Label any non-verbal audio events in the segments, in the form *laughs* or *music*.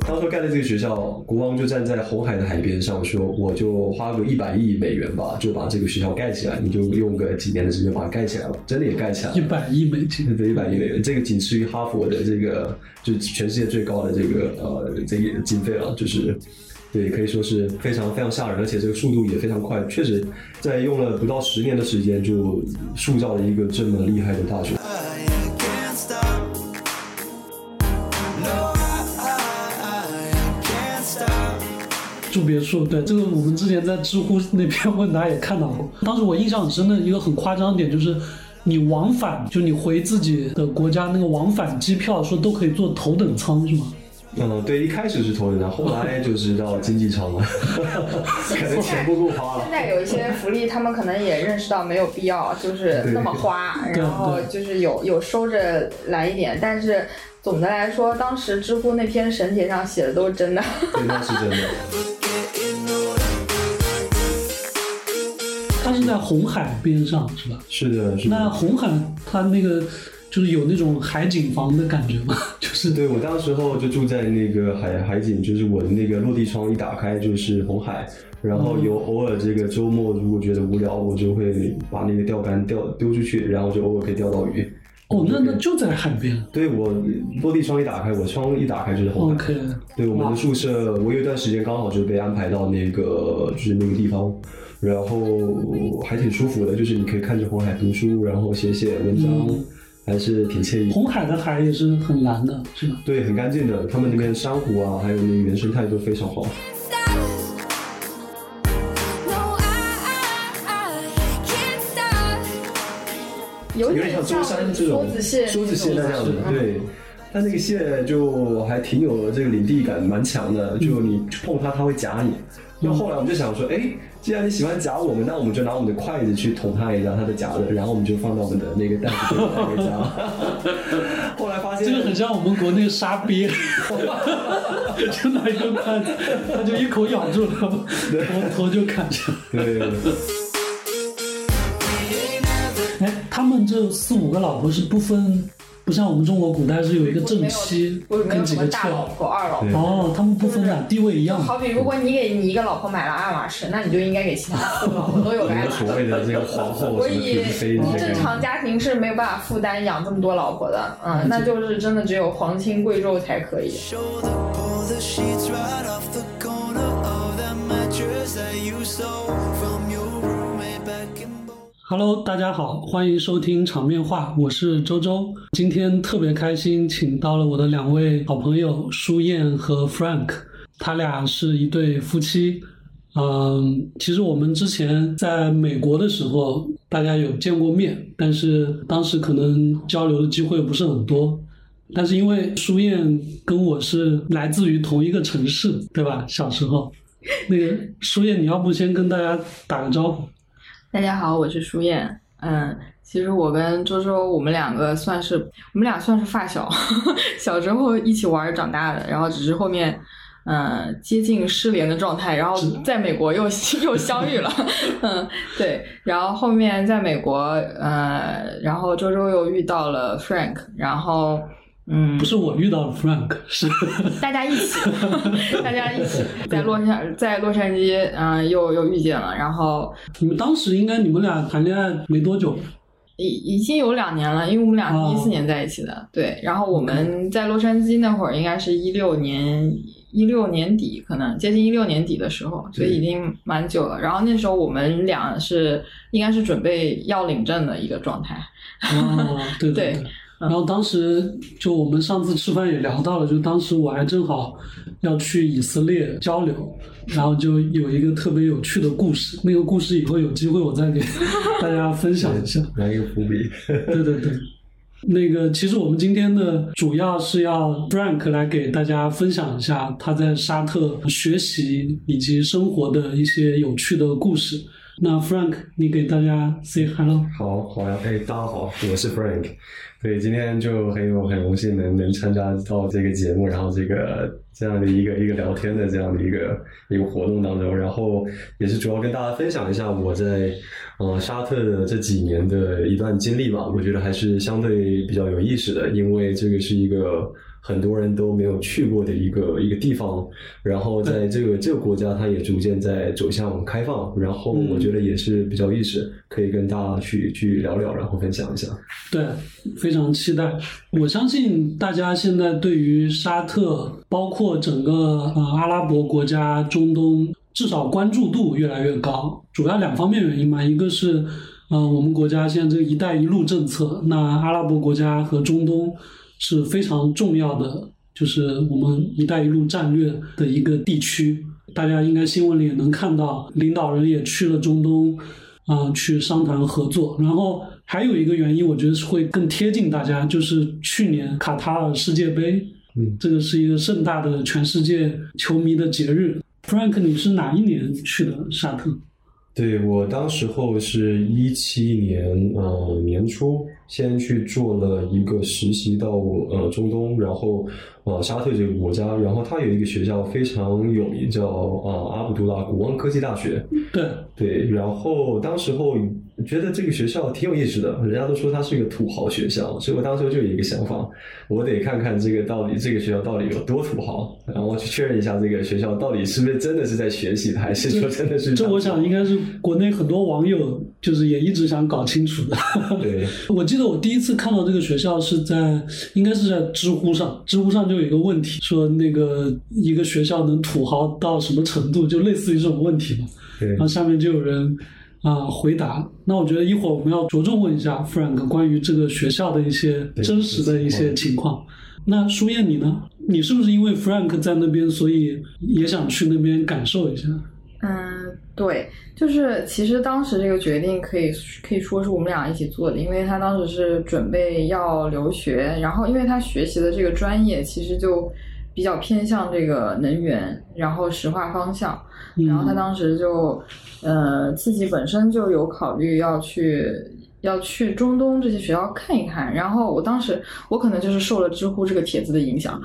当初盖的这个学校，国王就站在红海的海边上说，我就花个一百亿美元吧，就把这个学校盖起来，你就用个几年的时间把它盖起来了，真的也盖起来了。一百亿美金，对，一百亿美元，这个仅次于哈佛的这个，就全世界最高的这个呃这个经费了，就是对，可以说是非常非常吓人，而且这个速度也非常快，确实在用了不到十年的时间就塑造了一个这么厉害的大学。住别墅，对这个我们之前在知乎那篇问答也看到过。当时我印象很深的一个很夸张的点就是，你往返就你回自己的国家那个往返机票说都可以坐头等舱是吗？嗯，对，一开始是头等舱，后来就是到经济舱了，*laughs* 可能钱不够花了现。在有一些福利，他们可能也认识到没有必要，就是那么花，然后就是有有收着来一点，但是总的来说，当时知乎那篇神帖上写的都是真的。对，那是真的。它是在红海边上是吧？是的，是的。那红海它那个就是有那种海景房的感觉吗？*laughs* 就是对我当时候就住在那个海海景，就是我的那个落地窗一打开就是红海，然后有偶尔这个周末如果觉得无聊，我就会把那个钓竿钓丢出去，然后就偶尔可以钓到鱼。哦，那那就在海边。对我落地窗一打开，我窗一打开就是红海。对我们的宿舍，我有一段时间刚好就被安排到那个就是那个地方，然后还挺舒服的，就是你可以看着红海读书，然后写写文章，嗯还是挺惬意。红海的海也是很蓝的，是吧？对，很干净的，他们那边珊瑚啊，还有那个原生态都非常好。有有点像舟山这种梭子蟹，梭子蟹那样子，对。它那个蟹就还挺有这个领地感，蛮强的。就你碰它，它会夹你。那后来我们就想说，哎，既然你喜欢夹我们，那我们就拿我们的筷子去捅他一下，他的夹子，然后我们就放到我们的那个袋子里面夹。*laughs* 后来发现这个很像我们国内杀鳖，就拿一根筷子，他就一口咬住了，头头就砍下。对，哎，他们这四五个老婆是不分，不像我们中国古代是有一个正妻跟几个有什么大老。婆、二老婆。对哦，他们不分的，地位一样。好比如果你给你一个老婆买了爱马仕，那你就应该给其他四个老婆都有个爱马仕。所谓的这个皇后所以正。常家庭是没有办法负担养这么多老婆的，嗯，那就是真的只有皇亲贵胄才可以。Hello，大家好，欢迎收听场面话，我是周周。今天特别开心，请到了我的两位好朋友舒燕和 Frank，他俩是一对夫妻。嗯，其实我们之前在美国的时候，大家有见过面，但是当时可能交流的机会不是很多。但是因为舒燕跟我是来自于同一个城市，对吧？小时候，那个舒燕，你要不先跟大家打个招呼？大家好，我是舒燕。嗯，其实我跟周周，我们两个算是我们俩算是发小，*laughs* 小时候一起玩长大的，然后只是后面。嗯，接近失联的状态，然后在美国又 *laughs* 又相遇了，嗯，对，然后后面在美国，呃，然后周周又遇到了 Frank，然后，嗯，不是我遇到了 Frank，是 *laughs* *laughs* 大家一起，大家一起在洛杉在洛杉矶，嗯、又又遇见了，然后你们当时应该你们俩谈恋爱没多久，已已经有两年了，因为我们俩哦是一四年在一起的，对。然后我们在洛杉矶那会儿，应该是一六年一六年底，可能接近一六年底的时候，所以已经蛮久了。然后那时候我们俩是应该是准备要领证的一个状态，哦，对 *laughs* 对对。然后当时就我们上次吃饭也聊到了，就当时我还正好要去以色列交流，然后就有一个特别有趣的故事，那个故事以后有机会我再给 *laughs* 大家分享一下。来一个伏笔。对对对，那个其实我们今天的主要是要 Frank 来给大家分享一下他在沙特学习以及生活的一些有趣的故事。那 Frank，你给大家 say hello。好好呀，哎，大家好，我是 Frank。对，今天就很有很荣幸能能参加到这个节目，然后这个这样的一个一个聊天的这样的一个一个活动当中，然后也是主要跟大家分享一下我在呃，沙特的这几年的一段经历吧，我觉得还是相对比较有意思的，因为这个是一个很多人都没有去过的一个一个地方，然后在这个这个国家，它也逐渐在走向开放，然后我觉得也是比较有意思，可以跟大家去去聊聊，然后分享一下。对，非常期待。我相信大家现在对于沙特，包括整个呃阿拉伯国家、中东，至少关注度越来越高。主要两方面原因嘛，一个是呃我们国家现在这个“一带一路”政策，那阿拉伯国家和中东是非常重要的，就是我们“一带一路”战略的一个地区。大家应该新闻里也能看到，领导人也去了中东，啊、去商谈合作。然后还有一个原因，我觉得是会更贴近大家，就是去年卡塔尔世界杯，嗯这个是一个盛大的全世界球迷的节日。Frank，你是哪一年去的沙特？对我当时候是一七年呃年初，先去做了一个实习到呃中东，然后呃沙特这个国家，然后它有一个学校非常有名，叫呃阿卜杜拉古旺科技大学。对，对，然后当时候觉得这个学校挺有意思的，人家都说它是一个土豪学校，所以我当时就有一个想法，我得看看这个到底这个学校到底有多土豪，然后去确认一下这个学校到底是不是真的是在学习的，还是说真的是这我想应该是国内很多网友就是也一直想搞清楚的。对。*laughs* 我记得我第一次看到这个学校是在，应该是在知乎上，知乎上就有一个问题，说那个一个学校能土豪到什么程度，就类似于这种问题嘛。对然后下面就有人啊、回答。那我觉得一会儿我们要着重问一下 Frank 关于这个学校的一些真实的一些情况。那舒燕你呢？你是不是因为 Frank 在那边，所以也想去那边感受一下？嗯，对，就是其实当时这个决定可以可以说是我们俩一起做的，因为他当时是准备要留学，然后因为他学习的这个专业其实就比较偏向这个能源，然后石化方向，嗯然后他当时就呃自己本身就有考虑要去。要去中东这些学校看一看，然后我当时我可能就是受了知乎这个帖子的影响，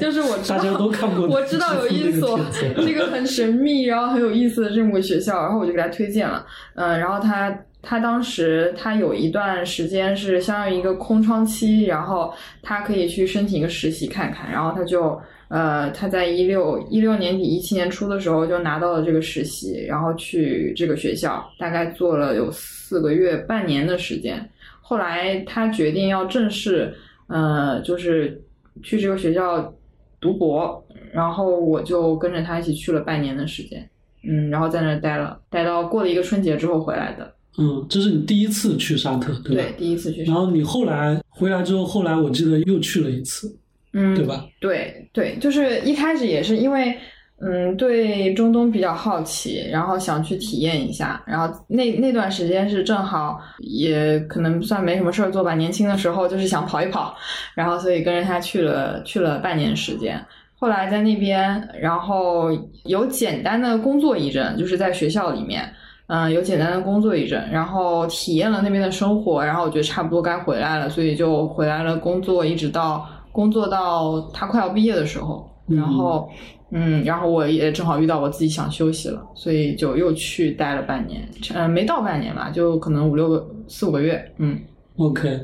就是 *laughs* 我知道大家都看过我知道有一所这个很神秘，然后很有意思的这么个学校，然后我就给他推荐了。嗯，然后他他当时他有一段时间是相当于一个空窗期，然后他可以去申请一个实习看看，然后他就呃他在一六一六年底一七年初的时候就拿到了这个实习，然后去这个学校大概做了有四个月半年的时间。后来他决定要正式呃就是去这个学校读博，然后我就跟着他一起去了半年的时间，嗯，然后在那儿待了，待到过了一个春节之后回来的，嗯，这是你第一次去沙特，对吧？对，第一次去上，然后你后来回来之后，后来我记得又去了一次，嗯，对吧？对对，就是一开始也是因为，嗯，对中东比较好奇，然后想去体验一下，然后那那段时间是正好也可能算没什么事儿做吧，年轻的时候就是想跑一跑，然后所以跟着他去了去了半年时间。后来在那边，然后有简单的工作一阵，就是在学校里面，嗯，有简单的工作一阵，然后体验了那边的生活，然后我觉得差不多该回来了，所以就回来了工作，一直到工作到他快要毕业的时候，然后，嗯，然后我也正好遇到我自己想休息了，所以就又去待了半年，呃，没到半年吧，就可能五六个四五个月，嗯，OK，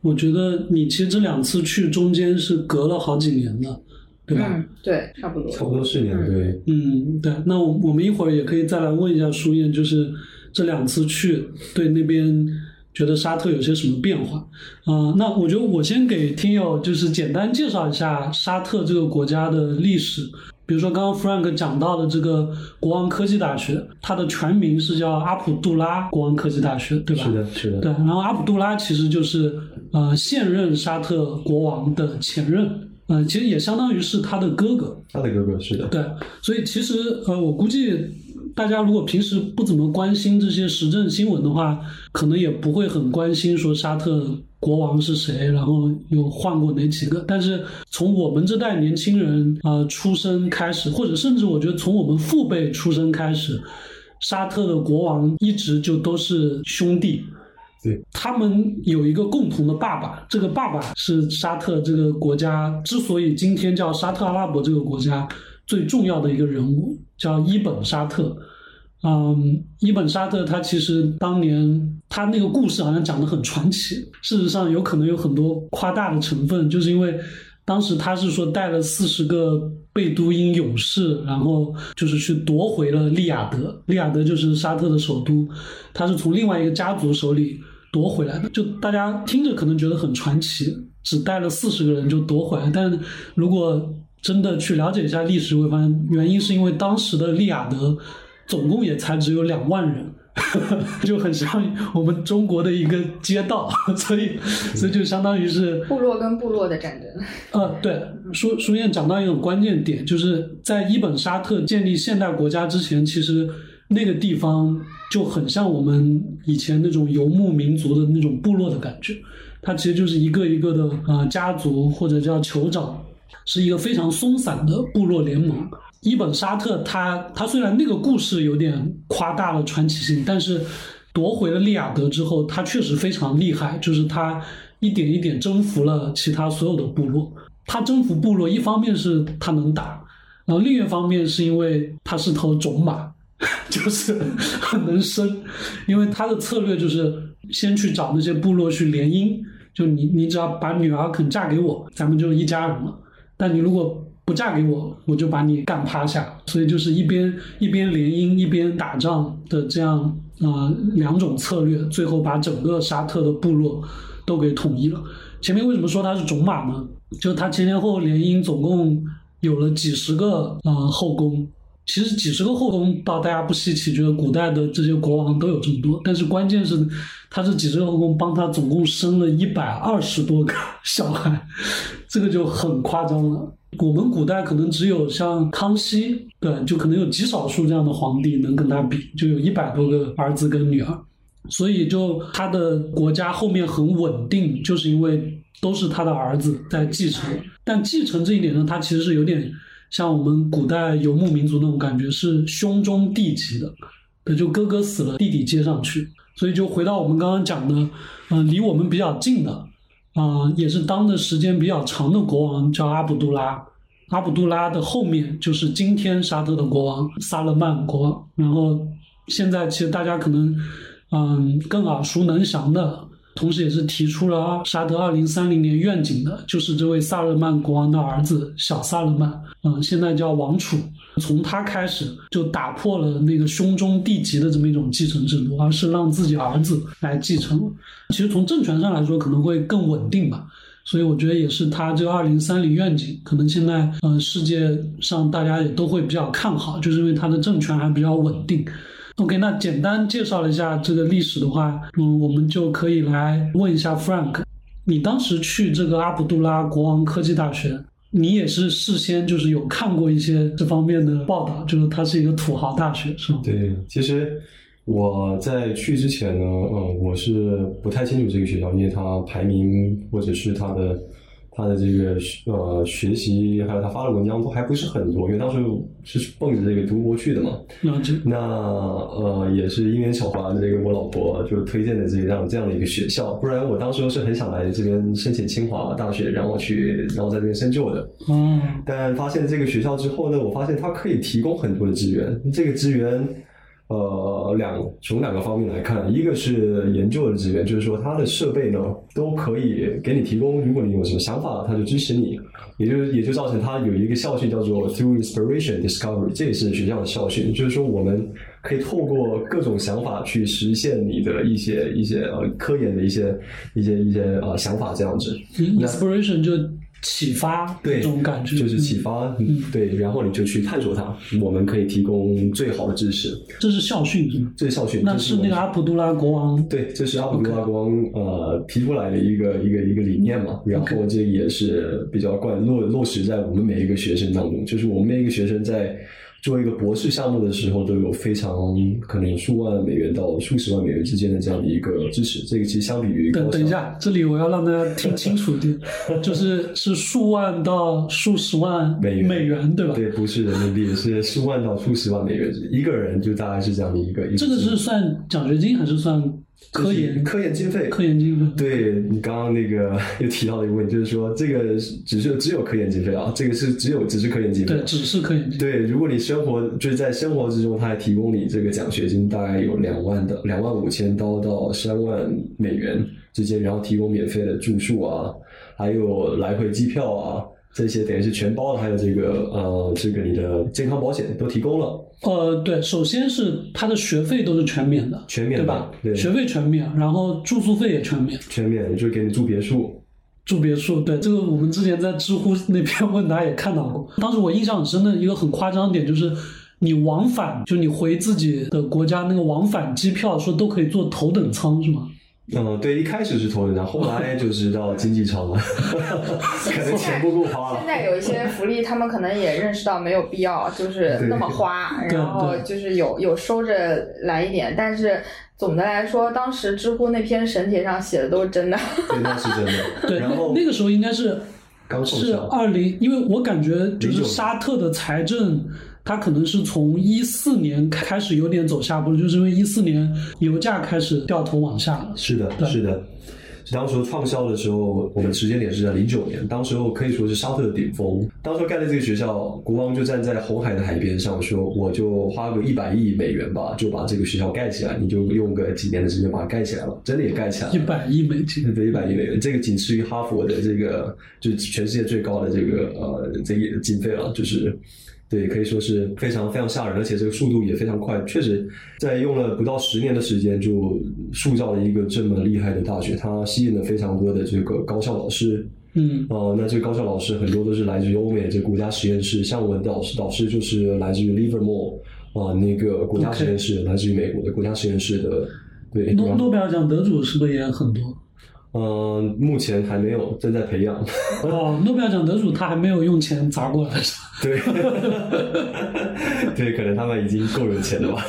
我觉得你其实这两次去中间是隔了好几年的，对吧？嗯，对，差不多，差不多是年对。嗯，对。那我我们一会儿也可以再来问一下舒燕，就是这两次去对那边觉得沙特有些什么变化啊、那我觉得我先给听友就是简单介绍一下沙特这个国家的历史。比如说刚刚 Frank 讲到的这个国王科技大学，它的全名是叫阿卜杜拉国王科技大学，对吧？是的，是的，对，然后阿卜杜拉其实就是呃现任沙特国王的前任，呃，其实也相当于是他的哥哥。他的哥哥是的，对，所以其实呃，我估计大家如果平时不怎么关心这些时政新闻的话，可能也不会很关心说沙特国王是谁，然后又换过哪几个。但是从我们这代年轻人呃出生开始，或者甚至我觉得从我们父辈出生开始，沙特的国王一直就都是兄弟。对，他们有一个共同的爸爸，这个爸爸是沙特这个国家之所以今天叫沙特阿拉伯这个国家最重要的一个人物，叫伊本沙特。嗯，伊本沙特他其实当年他那个故事好像讲得很传奇，事实上有可能有很多夸大的成分，就是因为当时他是说带了四十个贝都因勇士，然后就是去夺回了利雅得，利雅得就是沙特的首都，他是从另外一个家族手里夺回来的，就大家听着可能觉得很传奇，只带了四十个人就夺回来，但如果真的去了解一下历史，会发现原因是因为当时的利雅得总共也才只有两万人，*laughs* 就很像我们中国的一个街道，*laughs* 所以所以就相当于是部落跟部落的战争。呃，对，书书燕讲到一种关键点，就是在伊本沙特建立现代国家之前，其实那个地方就很像我们以前那种游牧民族的那种部落的感觉，它其实就是一个一个的呃家族或者叫酋长，是一个非常松散的部落联盟。伊本沙特他他虽然那个故事有点夸大了传奇性，但是夺回了利雅得之后，他确实非常厉害，就是他一点一点征服了其他所有的部落。他征服部落，一方面是他能打，然后另一方面是因为他是头种马，*laughs* 就是很能生。因为他的策略就是先去找那些部落去联姻，就你你只要把女儿肯嫁给我，咱们就一家人了。但你如果不嫁给我，我就把你干趴下。所以就是一边一边联姻一边打仗的这样啊、呃两种策略，最后把整个沙特的部落都给统一了。前面为什么说他是种马呢？就他前前后后联姻总共有了几十个呃后宫。其实几十个后宫倒大家不稀奇，觉得古代的这些国王都有这么多。但是关键是，他这几十个后宫帮他总共生了一百二十多个小孩，这个就很夸张了。我们古代可能只有像康熙，对，就可能有极少数这样的皇帝能跟他比，就有一百多个儿子跟女儿。所以就他的国家后面很稳定，就是因为都是他的儿子在继承。但继承这一点呢，他其实是有点像我们古代游牧民族那种感觉，是兄终弟及的，对，就哥哥死了，弟弟接上去。所以就回到我们刚刚讲的，嗯、离我们比较近的，啊、也是当的时间比较长的国王叫阿卜杜拉。阿卜杜拉的后面就是今天沙特的国王萨勒曼国王，然后现在其实大家可能嗯更耳熟能详的，同时也是提出了沙特二零三零年愿景的，就是这位萨勒曼国王的儿子小萨勒曼，嗯，现在叫王储。从他开始就打破了那个兄终弟及的这么一种继承制度，而是让自己儿子来继承。其实从政权上来说可能会更稳定吧。所以我觉得也是他这个二零三零愿景，可能现在呃世界上大家也都会比较看好，就是因为他的政权还比较稳定。OK，那简单介绍了一下这个历史的话，嗯，我们就可以来问一下 Frank，你当时去这个阿卜杜拉国王科技大学，你也是事先就是有看过一些这方面的报道，就是它是一个土豪大学，是吗？对，其实我在去之前呢，嗯，我是不太清楚这个学校，因为它排名或者是它的它的这个呃学习，还有他发的文章都还不是很多，因为当时是奔着这个读博去的嘛。了解。那呃，也是因缘巧合，这个我老婆就推荐的这样这样的一个学校，不然我当时是很想来这边申请清华大学，然后去然后在这边深究的。嗯，但发现这个学校之后呢，我发现它可以提供很多的资源。这个资源，呃，两从两个方面来看，一个是研究的资源，就是说它的设备呢都可以给你提供，如果你有什么想法，它就支持你。也就也就造成它有一个校训叫做 Through Inspiration Discovery，这也是学校的校训，就是说我们可以透过各种想法去实现你的一些一些呃科研的一些一些一些呃想法这样子。inspiration 就启发对，这种感觉，就是启发，嗯，对，然后你就去探索它，我们可以提供最好的知识。这是校训是吗？这是校训，那是那个阿卜杜拉国王。对，这是阿卜杜拉国王呃提出来的一个一个一个理念嘛，然后这也是比较贯落落实在我们每一个学生当中，就是我们每一个学生在做一个博士项目的时候，都有非常可能数万美元到数十万美元之间的这样的一个支持。这个其实相比于等等一下，这里我要让大家听清楚一点，*laughs* 就是是数万到数十万美元美元，对吧？对，不是人民币，是数万到数十万美元，一个人就大概是这样的一个一个这个是算奖学金还是算科研科研经费，科研经费。对你刚刚那个 *laughs* 又提到了一个问题，就是说这个只是只有科研经费啊，这个是只有只是科研经费对，，只是科研经费。对，如果你生活就是在生活之中，他还提供你这个奖学金，大概有两万的两万五千刀到三万美元之间，然后提供免费的住宿啊，还有来回机票啊，这些等于是全包的，还有这个呃这个你的健康保险都提供了，呃，对，首先是他的学费都是全免的，全免对吧？对学费全免，然后住宿费也全免，全免就给你住别墅，住别墅。对，这个我们之前在知乎那篇问答也看到过。当时我印象很深的一个很夸张的点就是。你往返，就你回自己的国家那个往返机票，说都可以坐头等舱是吗？嗯，对，一开始是头等舱，后来就是到经济舱了，*laughs* 可能钱不够花了现。在有一些福利，他们可能也认识到没有必要，就是那么花，然后就是有有收着来一点，但是总的来说，当时知乎那篇神帖上写的都是真的。对，那是真的。*laughs* 对，然后那个时候应该是是二零，因为我感觉就是沙特的财政，它可能是从一四年开始有点走下坡，就是因为一四年油价开始掉头往下了。是的，是的。当时创校的时候，我们时间点是在零九年，当时候可以说是沙特的顶峰。当时盖的这个学校，国王就站在红海的海边上说：“我就花个一百亿美元吧，就把这个学校盖起来，你就用个几年的时间把它盖起来了。”真的也盖起来了一。百亿美金，对，一百亿美元，这个仅次于哈佛的这个，就是全世界最高的这个呃这个经费了，就是对，可以说是非常非常吓人，而且这个速度也非常快。确实，在用了不到十年的时间，就塑造了一个这么厉害的大学，它吸引了非常多的这个高校老师。嗯哦、那这个高校老师很多都是来自于欧美这个国家实验室，像我的导师导师就是来自于 Livermore 啊、那个国家实验室来自于美国的国家实验室的，对，诺诺贝尔奖得主是不是也很多？嗯，目前还没有，正在培养。*laughs* 哦，诺贝尔奖得主他还没有用钱砸过来，是吧？*laughs* 对，对，可能他们已经够有钱了吧，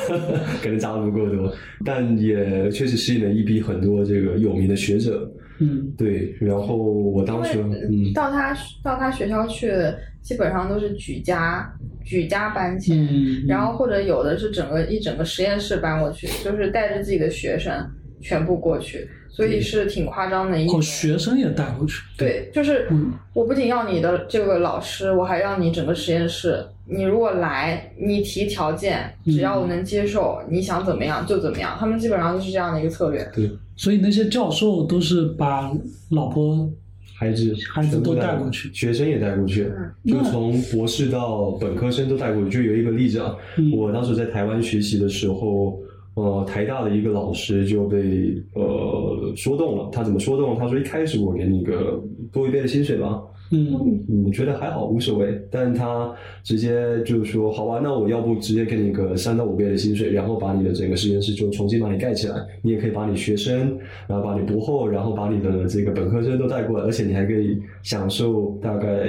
可能砸的不够多，但也确实吸引了一批很多这个有名的学者。嗯，对，然后我当时，嗯，到他到他学校去，基本上都是举家举家搬迁，嗯然后或者有的是整个一整个实验室搬过去，就是带着自己的学生全部过去，所以是挺夸张的一哦，学生也带过去，对，就是嗯我不仅要你的这个老师，我还要你整个实验室。你如果来，你提条件，只要我能接受，你想怎么样就怎么样。他们基本上就是这样的一个策略。对，所以那些教授都是把老婆孩子孩子都带过去学生也带过去，就从博士到本科生都带过去。就有一个例子啊，嗯我当时在台湾学习的时候，呃，台大的一个老师就被呃说动了。他怎么说动？他说一开始我给你个多一倍的薪水吧，嗯嗯，觉得还好无所谓，但他直接就说好吧，那我要不直接给你个三到五倍的薪水，然后把你的整个实验室就重新把你盖起来，你也可以把你学生，然后把你博后，然后把你的这个本科生都带过来，而且你还可以享受大概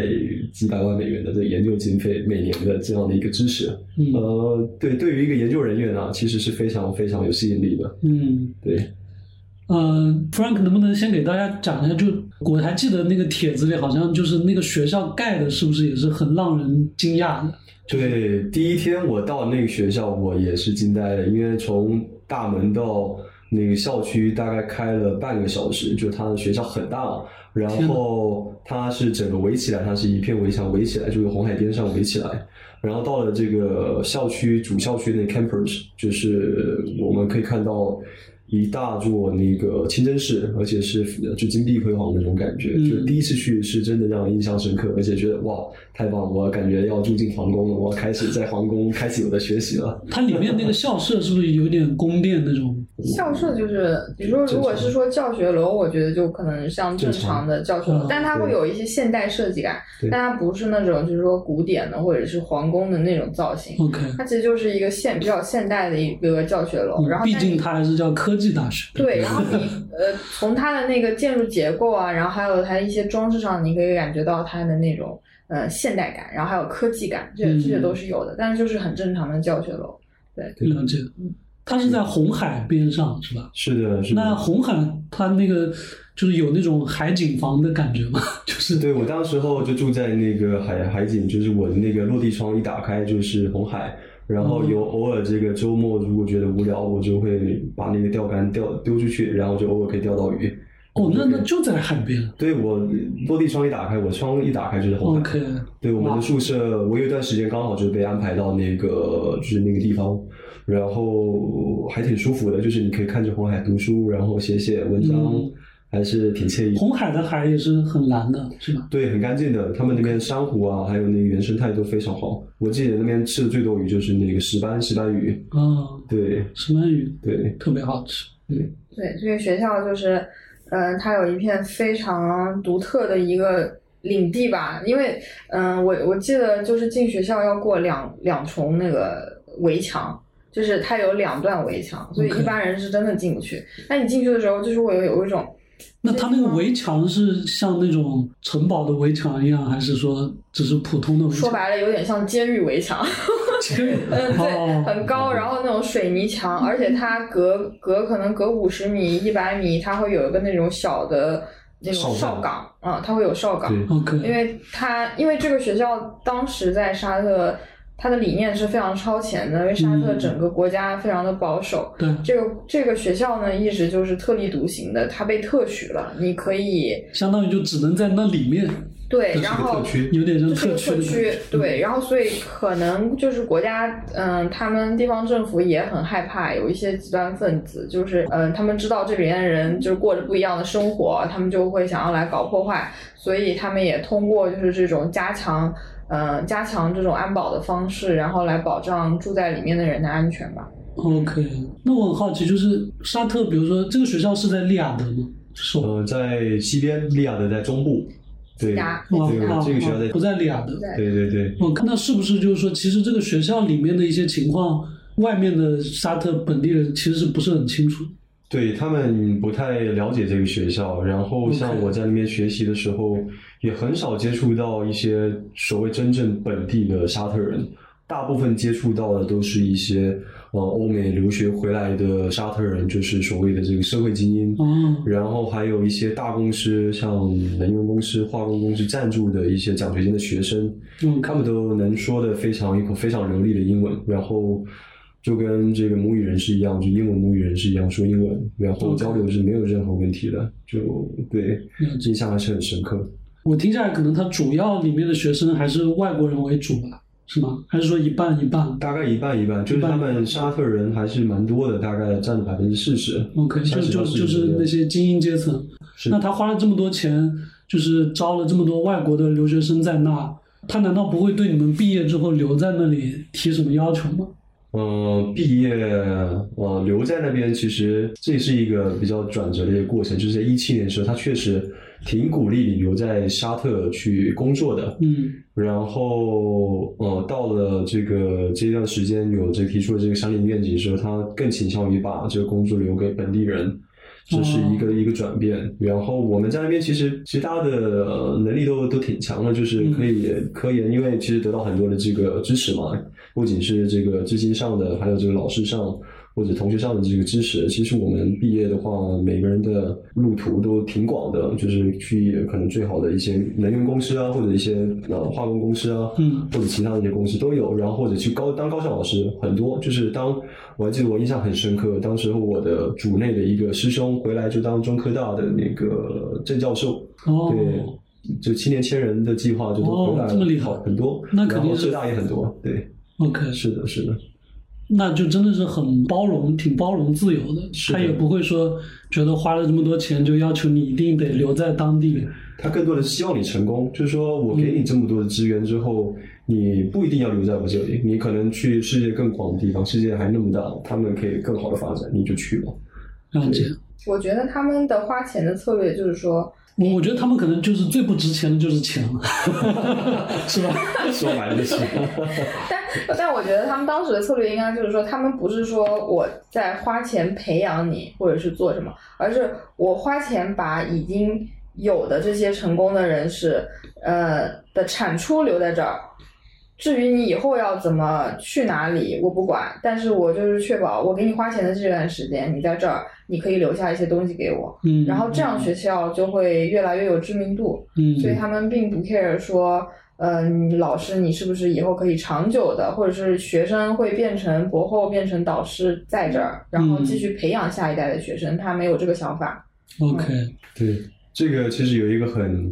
几百万美元的这个研究经费每年的这样的一个支持。嗯呃，对，对于一个研究人员啊，其实是非常非常有吸引力的。嗯。对，呃，Frank 能不能先给大家讲一下？就我还记得那个帖子里，好像就是那个学校盖的，是不是也是很让人惊讶的？对，第一天我到那个学校，我也是惊呆了，因为从大门到那个校区大概开了半个小时，就它的学校很大，然后它是整个围起来，它是一片围墙围起来，就是红海边上围起来。然后到了这个校区主校区那 campus，就是我们可以看到一大座那个清真寺，而且是呃就金碧辉煌那种感觉。嗯就第一次去是真的让我印象深刻，而且觉得哇太棒了，我感觉要住进皇宫了，我要开始在皇宫开始我的学习了。*laughs* 它里面那个校舍是不是有点宫殿那种？校舍就是，比如说，如果是说教学楼，我觉得就可能像正常的教学楼，但它会有一些现代设计感，但它不是那种就是说古典的或者是皇宫的那种造型，OK，它其实就是一个现比较现代的一个教学楼，然后毕竟它还是叫科技大学。对，然后你 *laughs* 呃，从它的那个建筑结构啊，然后还有它一些装饰上，你可以感觉到它的那种呃现代感，然后还有科技感，这嗯这些都是有的，但是就是很正常的教学楼。对了解。它是在红海边上是吧？是的，是的。那红海它那个就是有那种海景房的感觉吗？*laughs* 就是对我当时候就住在那个海海景，就是我的那个落地窗一打开就是红海，然后有偶尔这个周末如果觉得无聊，我就会把那个钓竿钓丢出去，然后就偶尔可以钓到鱼。哦，那那就在海边。对我落地窗一打开，我窗一打开就是红海。对我们的宿舍，我有一段时间刚好就被安排到那个就是那个地方，然后还挺舒服的，就是你可以看着红海读书，然后写写文章，嗯还是挺惬意。红海的海也是很蓝的，是吧？对，很干净的，他们那边珊瑚啊，还有那个原生态都非常好。我记得那边吃的最多鱼就是那个石斑，石斑鱼。啊，对石斑鱼对特别好吃。对，对，这个学校就是，嗯、它有一片非常独特的一个领地吧。因为，嗯、我我记得就是进学校要过两两重那个围墙，就是它有两段围墙，所以一般人是真的进不去。那你进去的时候，就是会有有一种，那它那个围墙是像那种城堡的围墙一样，还是说只是普通的围墙？说白了有点像监狱围墙。*laughs* 监狱嗯，对，哦，很高，然后那种水泥墙，而且它隔隔可能隔五十米、一百米，它会有一个那种小的那种哨哨岗岗啊、它会有哨岗。对因为它因为这个学校当时在沙特，它的理念是非常超前的，因为沙特嗯整个国家非常的保守。对，这个这个学校呢，一直就是特立独行的，它被特许了，你可以相当于就只能在那里面，对，然后特区。有点像这是个区特区，对，然后所以可能就是国家，嗯，他们地方政府也很害怕有一些极端分子，就是嗯，他们知道这里面的人就是过着不一样的生活，他们就会想要来搞破坏，所以他们也通过就是这种加强，呃，加强这种安保的方式，然后来保障住在里面的人的安全吧。OK，那我很好奇，就是沙特，比如说这个学校是在利雅得吗？是？呃，在西边，利雅得在中部。对，呀哇这个这个学校在不在利雅得。对对对，我看到是不是就是说，其实这个学校里面的一些情况，外面的沙特本地人其实是不是很清楚？对他们不太了解这个学校，然后像我在那边学习的时候，也很少接触到一些所谓真正本地的沙特人，大部分接触到的都是一些呃欧美留学回来的沙特人，就是所谓的这个社会精英。嗯然后还有一些大公司，像能源公司、化工公司赞助的一些奖学金的学生，嗯。他们都能说的非常一口非常流利的英文，然后就跟这个母语人士一样，就英文母语人士一样说英文，然后交流是没有任何问题的，就对印象还是很深刻。我听下来，可能它主要里面的学生还是外国人为主吧，是吗？还是说一半一半大概一半一半，就是他们沙特人还是蛮多的，大概占了百分之四十。？OK，就30就到40就是那些精英阶层。那他花了这么多钱，就是招了这么多外国的留学生在那，他难道不会对你们毕业之后留在那里提什么要求吗？嗯，毕业呃留在那边，其实这是一个比较转折的一个过程。就是在一七年的时候，他确实挺鼓励你留在沙特去工作的。嗯然后呃，到了这个这段时间有这个提出了这个三年愿景的时候，他更倾向于把这个工作留给本地人。这是一个、一个转变，然后我们在那边其实其他的呃能力都都挺强的，就是可以科研，因为其实得到很多的这个支持嘛，不仅是这个资金上的，还有这个老师上或者同学上的这个知识。其实我们毕业的话，每个人的路途都挺广的，就是去可能最好的一些能源公司啊，或者一些呃化工公司啊，嗯或者其他的一些公司都有，然后或者去高当高校老师很多，就是当我还记得我印象很深刻，当时候我的组内的一个师兄回来就当中科大的那个郑教授，哦。对，就七年千人的计划就都回来了，哦这么厉害很多，那肯定是浙大也很多，对，，OK，是的，是的，那就真的是很包容，挺包容自由的。他也不会说觉得花了这么多钱就要求你一定得留在当地。他更多的是希望你成功，就是说我给你这么多的资源之后，你不一定要留在我这里，你可能去世界更广的地方，世界还那么大，他们可以更好的发展，你就去吧。了解。我觉得他们的花钱的策略就是说，我我觉得他们可能就是最不值钱的就是钱了，*laughs* 是吧？说白了就是，*laughs* 但但我觉得他们当时的策略应该就是说，他们不是说我在花钱培养你，或者是做什么，而是我花钱把已经有的这些成功的人士，呃的产出留在这儿。至于你以后要怎么去哪里，我不管，但是我就是确保我给你花钱的这段时间，你在这儿，你可以留下一些东西给我，嗯，然后这样学校就会越来越有知名度。嗯，所以他们并不 care 说，呃，老师你是不是以后可以长久的，或者是学生会变成博后变成导师在这儿，然后继续培养下一代的学生，他没有这个想法。OK，对，这个其实有一个很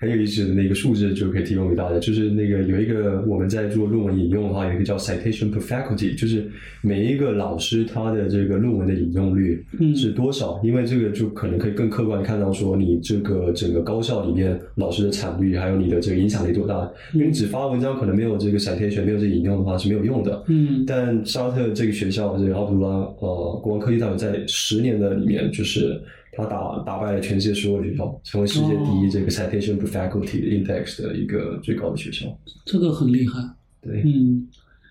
很有意思的那个数字，就可以提供给大家，就是那个有一个我们在做论文引用的话，有一个叫 citation per faculty，就是每一个老师他的这个论文的引用率嗯是多少？因为这个就可能可以更客观地看到说你这个整个高校里面老师的产率，还有你的这个影响力多大。因为你只发文章可能没有这个 citation，没有这个引用的话是没有用的。嗯但沙特这个学校，这个奥杜拉呃国王科技大学，在十年的里面，就是他打打败了全世界所有的学校，成为世界第一这个 citation per faculty index 的一个最高的学校。这个很厉害。对，嗯，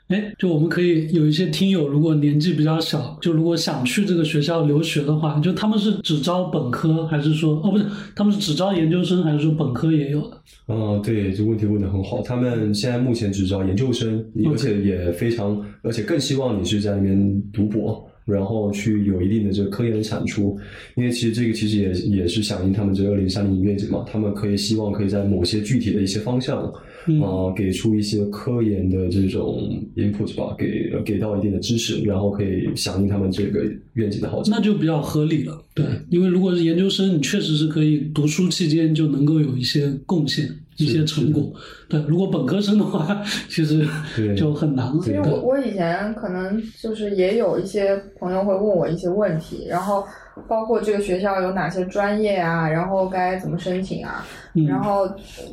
哎，就我们可以有一些听友，如果年纪比较小，就如果想去这个学校留学的话，就他们是只招本科，还是说哦不是，他们是只招研究生，还是说本科也有的？嗯，对，这个问题问的很好。他们现在目前只招研究生，而且也非常，而且更希望你是在那边读博。然后去有一定的这个科研的产出，因为其实这个其实也也是响应他们这个二零三零愿景嘛，他们可以希望可以在某些具体的一些方向，嗯呃，给出一些科研的这种 input 吧，给给到一定的支持，然后可以响应他们这个愿景的号召。那就比较合理了。对，因为如果是研究生，你确实是可以读书期间就能够有一些贡献、一些成果。对，如果本科生的话，其实对就很难了。其实我我以前可能就是也有一些朋友会问我一些问题，然后包括这个学校有哪些专业啊，然后该怎么申请啊，嗯然后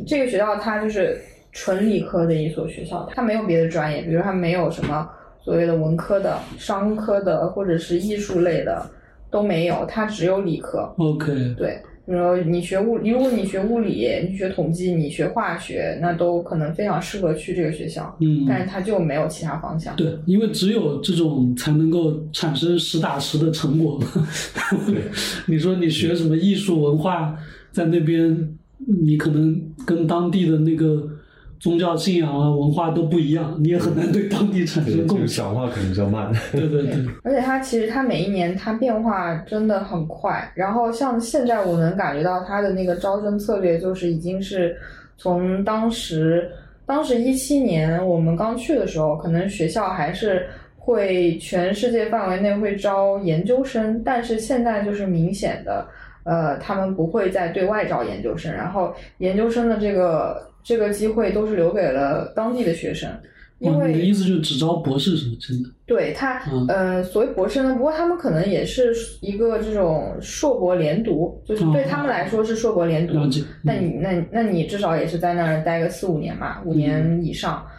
这个学校它就是纯理科的一所学校，它没有别的专业，比如它没有什么所谓的文科的、商科的或者是艺术类的都没有，它只有理科。OK，对，比如说你学物，如果你学物理，你学统计，你学化学，那都可能非常适合去这个学校。嗯，但是它就没有其他方向。对，因为只有这种才能够产生实打实的成果 *laughs* 嘛。你说你学什么艺术文化，在那边你可能跟当地的那个宗教信仰啊、文化都不一样，你也很难对当地产生贡献。讲话可能比较慢。对对对，而且它其实它每一年它变化真的很快，然后像现在我能感觉到它的那个招生策略就是已经是从当时当时一七年我们刚去的时候，可能学校还是会全世界范围内会招研究生，但是现在就是明显的。呃，他们不会再对外招研究生，然后研究生的这个这个机会都是留给了当地的学生，因哇，为你的意思就是只招博士是吗？真的？对他，嗯呃，所谓博士呢，不过他们可能也是一个这种硕博连读，就是对他们来说是硕博连读。哦了解那你那那你至少也是在那儿待个四五年嘛，五年以上。嗯，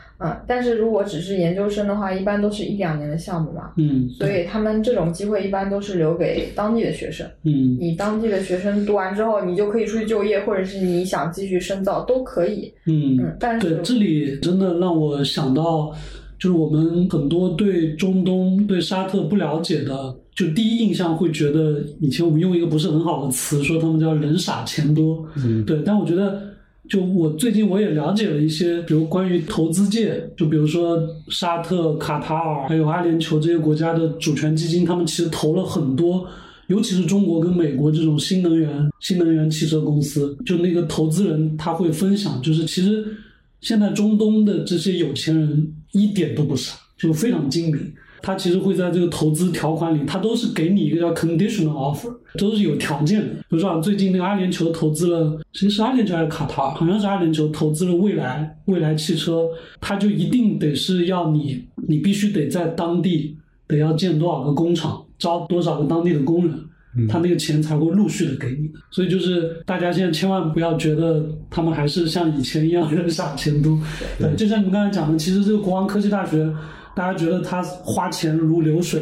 但是如果只是研究生的话，一般都是一两年的项目嘛，嗯，所以他们这种机会一般都是留给当地的学生。嗯你当地的学生读完之后，你就可以出去就业，或者是你想继续深造都可以。嗯嗯，但是对，这里真的让我想到，就是我们很多对中东、对沙特不了解的，就第一印象会觉得，以前我们用一个不是很好的词，说他们叫人傻钱多。嗯对，但我觉得，就我最近我也了解了一些，比如关于投资界，就比如说沙特、卡塔尔还有阿联酋这些国家的主权基金，他们其实投了很多。尤其是中国跟美国这种新能源、新能源汽车公司，就那个投资人他会分享，就是其实现在中东的这些有钱人一点都不傻，就非常精明。他其实会在这个投资条款里，他都是给你一个叫 conditional offer，都是有条件的。比如说啊，最近那个阿联酋投资了，谁是阿联酋还是卡塔尔？好像是阿联酋投资了未来未来汽车，他就一定得是要你，你必须得在当地得要建多少个工厂，招多少个当地的工人。他那个钱才会陆续的给你的，所以就是大家现在千万不要觉得他们还是像以前一样人傻钱多。对，就像你们刚才讲的，其实这个国王科技大学，大家觉得他花钱如流水，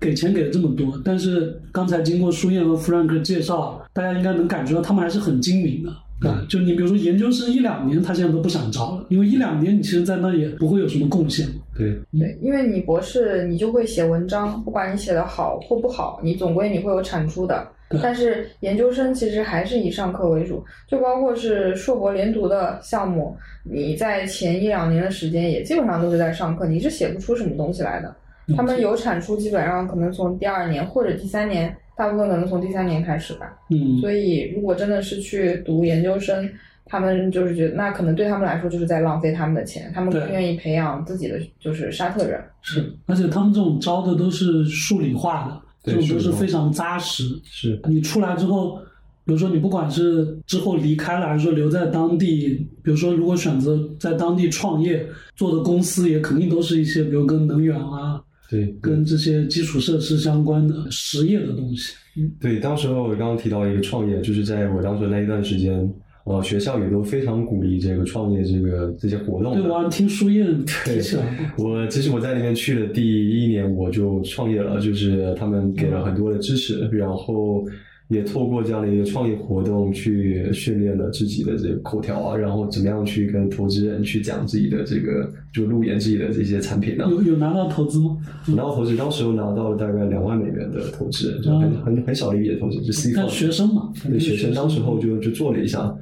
给钱给了这么多，但是刚才经过舒燕和 Frank 介绍，大家应该能感觉到他们还是很精明的。啊，就你比如说研究生一两年，他现在都不想招了，因为一两年你其实在那也不会有什么贡献。对，对，因为你博士你就会写文章，不管你写的好或不好，你总归你会有产出的。对但是研究生其实还是以上课为主，就包括是硕博连读的项目，你在前一两年的时间也基本上都是在上课，你是写不出什么东西来的。他们有产出，基本上可能从第二年或者第三年，大部分可能从第三年开始吧。嗯，所以如果真的是去读研究生，他们就是觉得那可能对他们来说就是在浪费他们的钱，他们更愿意培养自己的就是沙特人。是，而且他们这种招的都是数理化的，这种都是非常扎实。是你出来之后，比如说你不管是之后离开了，还是说留在当地，比如说如果选择在当地创业，做的公司也肯定都是一些，比如跟能源啊、对跟这些基础设施相关的实业的东西。对，当时候我刚刚提到一个创业，就是在我当时那一段时间，呃，学校也都非常鼓励这个创业这个这些活动。对，我听书燕提起来过。我其实我在那边去的第一年我就创业了，就是他们给了很多的支持，然后也透过这样的一个创业活动去训练了自己的这个口条啊，然后怎么样去跟投资人去讲自己的这个就路演自己的这些产品呢、有有拿到投资吗？拿到投资当时候拿到了大概两万美元的投资，就很很很小的一笔投资，就 C 但 fund 学生嘛，对学生当时候就就做了一下，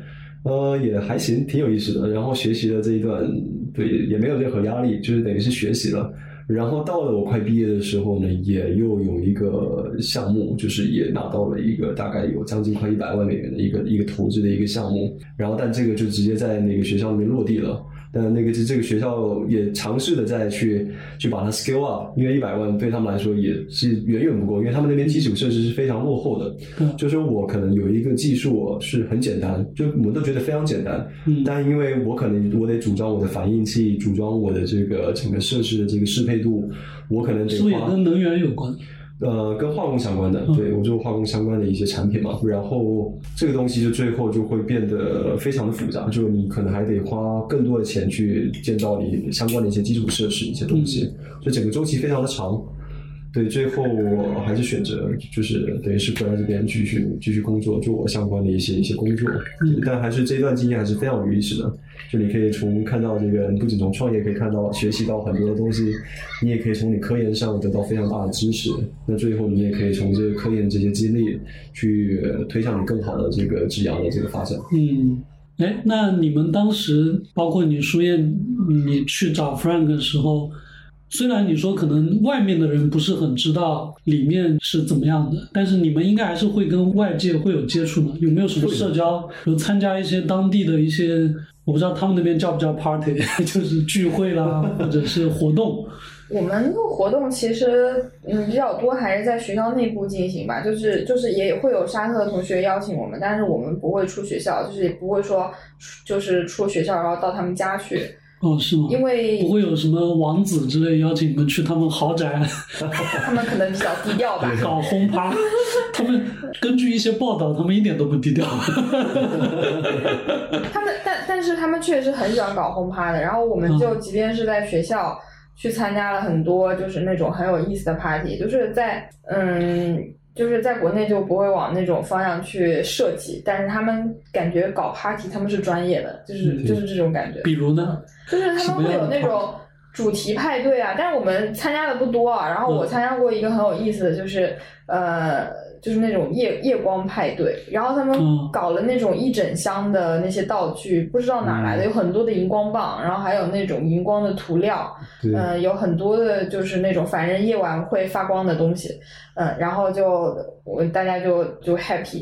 呃，也还行，挺有意思的。然后学习的这一段，对，也没有任何压力，就是等于是学习了。然后到了我快毕业的时候呢，也又有一个项目，就是也拿到了一个大概有将近快一百万美元的一个一个投资的一个项目。然后但这个就直接在那个学校里面落地了。但那个这这个学校也尝试的再去去把它 scale up，因为一百万对他们来说也是远远不够，因为他们那边基础设施是非常落后的。嗯就是说我可能有一个技术是很简单，就我们都觉得非常简单，嗯但因为我可能我得组装我的反应器，组装我的这个整个设施的这个适配度，我可能得是不是也花跟能源有关？呃，跟化工相关的，嗯对我做化工相关的一些产品嘛，然后这个东西就最后就会变得非常的复杂，就你可能还得花更多的钱去建造你相关的一些基础设施一些东西，所以整个周期非常的长。对，最后我还是选择就是等于是回来这边继续继续工作，做我相关的一些一些工作。嗯但还是这段经验还是非常有意思的，就你可以从看到这个，你不仅从创业可以看到学习到很多的东西，你也可以从你科研上得到非常大的支持。那最后你也可以从这个科研这些经历去呃推向你更好的这个职涯的这个发展。嗯，哎，那你们当时包括你书燕，你去找 Frank 的时候，虽然你说可能外面的人不是很知道里面是怎么样的，但是你们应该还是会跟外界会有接触的。有没有什么社交，有参加一些当地的一些，我不知道他们那边叫不叫 party，就是聚会啦，或者是活动。我们的活动其实嗯比较多，还是在学校内部进行吧。就是就是也会有沙特的同学邀请我们，但是我们不会出学校，就是也不会说就是出学校然后到他们家去，哦，是吗？因为不会有什么王子之类邀请你们去他们豪宅 *laughs* 他们可能比较低调吧。搞轰趴。*laughs* 他们根据一些报道，他们一点都不低调。*laughs* 他们但但是他们确实很喜欢搞轰趴的，然后我们就即便是在学校去参加了很多就是那种很有意思的 party，就是在嗯。就是在国内就不会往那种方向去设计，但是他们感觉搞 party 他们是专业的，就是嗯就是这种感觉。比如呢？就是他们会有那种主题派对啊，但是我们参加的不多啊。然后我嗯。参加过一个很有意思的，就是、呃，就是那种夜夜光派对，然后他们嗯。搞了那种一整箱的那些道具，不知道哪来的，有很多的荧光棒，然后还有那种荧光的涂料，对，嗯、有很多的就是那种反正夜晚会发光的东西，嗯、然后就我们大家就就 happy，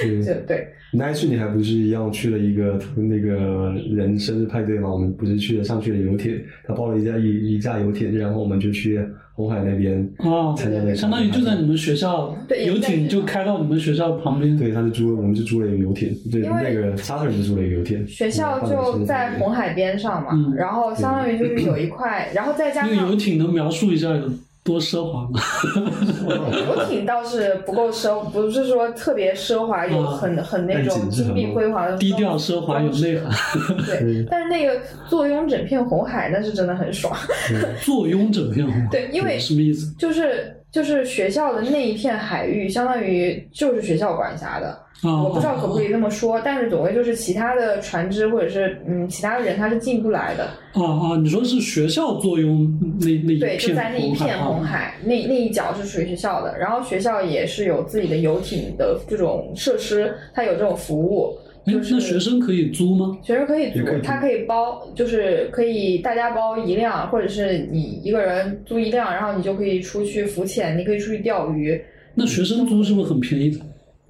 对就对。那一次你还不是一样去了一个那个人生日派对吗？我们不是去了上去了游艇，他包了一架一一架游艇，然后我们就去红海那边哦参加那个相当于就在你们学校，对游艇就开到你们学校旁边。对，他就租了，我们就租了一个游艇，对，那个沙特人就租了一个游艇，学校就在红海边上嘛，嗯然后相当于就是有一块，然后再加那个上游艇能描述一下有多奢华吗？*laughs* 游艇倒是不够奢，不是说特别奢华，有很很那种金碧辉煌的低调奢华有内涵。*laughs* 对，但是那个坐拥整片红海，那是真的很爽。*laughs* 坐拥整片红海，对，因为什么意思？就是就是学校的那一片海域，相当于就是学校管辖的。啊，我不知道可不可以这么说，但是总归就是其他的船只或者是嗯其他的人他是进不来的。啊啊！你说是学校坐拥那那一对，就片在那一片红啊海，那那一角是属于学校的，然后学校也是有自己的游艇的这种设施，它有这种服务。哎就是那学生可以租吗？学生可以租也可以，租他可以包，就是可以大家包一辆，或者是你一个人租一辆，然后你就可以出去浮潜，你可以出去钓鱼。那学生租是不是很便宜的？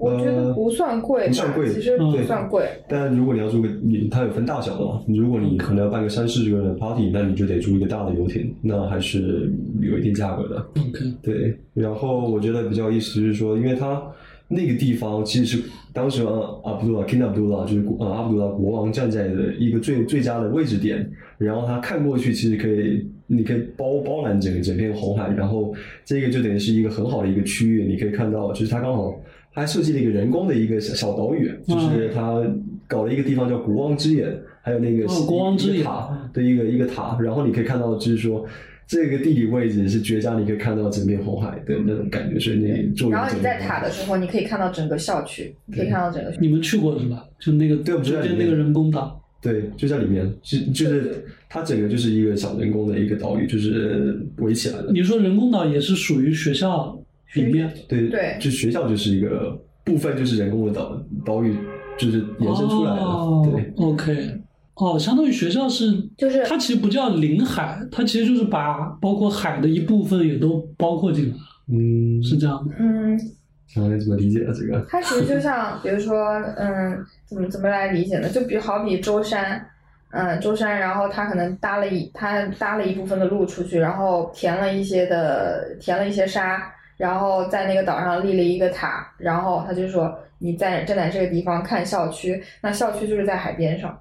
我觉得不算贵，不算贵其实不算贵。但如果你要租个，你它有分大小的嘛。如果你可能要办个三四十个人的 party，那你就得租一个大的游艇，那还是有一定价格的。OK，对，然后我觉得比较有意思就是说，因为它那个地方其实是当时啊阿卜杜拉 King 阿卜杜拉就是啊阿卜杜拉国王站在的一个最最佳的位置点，然后他看过去其实可以，你可以包包揽整个整片红海，然后这个就等于是一个很好的一个区域，你可以看到就是它刚好。它还设计了一个人工的一个小小岛屿，就是他搞了一个地方叫国王之眼，还有那个哦国王之眼塔的一个一个塔，然后你可以看到就是说这个地理位置是绝佳，你可以看到整片红海的那种感觉，所以那然后你在塔的时候，你可以看到整个校区，你可以看到整个。你们去过是吧？就那个对我们就在那个人工岛。对，就在里面，就就是它整个就是一个小人工的一个岛屿，就是围起来的。你说人工岛也是属于学校里面对对就学校就是一个部分，就是人工的岛岛屿，就是延伸出来的。哦、对，，OK，哦，相当于学校是，就是它其实不叫临海，它其实就是把包括海的一部分也都包括进来，嗯，是这样的。嗯，想想怎么理解啊？这个，*laughs* 它其实就像，比如说，嗯，怎么怎么来理解呢？就比好比舟山，嗯，舟山，然后它可能搭了一，它搭了一部分的路出去，然后填了一些的，填了一些沙，然后在那个岛上立了一个塔，然后他就说你在站在这个地方看校区，那校区就是在海边上。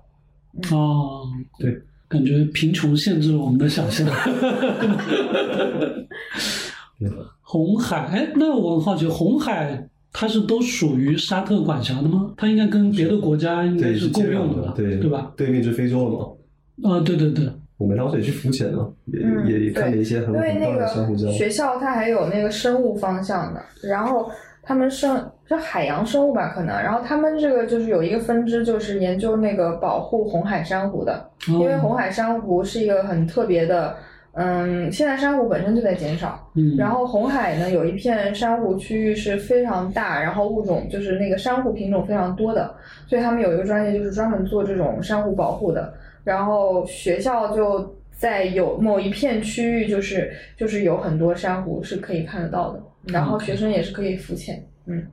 哦，对，感觉贫穷限制了我们的想象。对红海，哎，那我很好奇，红海它是都属于沙特管辖的吗？它应该跟别的国家应该，是共用吧？对对吧？？对面就是非洲了嘛。啊，对对对，我们当时也去浮潜了，也、嗯，也也看了一些很的珊瑚礁个。学校它还有那个生物方向的，然后他们生就海洋生物吧，可能，然后他们这个就是有一个分支，就是研究那个保护红海珊瑚的，因为红海珊瑚是一个很特别的。嗯，现在珊瑚本身就在减少，嗯，然后红海呢有一片珊瑚区域是非常大，然后物种就是那个珊瑚品种非常多的，所以他们有一个专业就是专门做这种珊瑚保护的。然后学校就在有某一片区域，就是就是有很多珊瑚是可以看得到的，然后学生也是可以浮潜，嗯，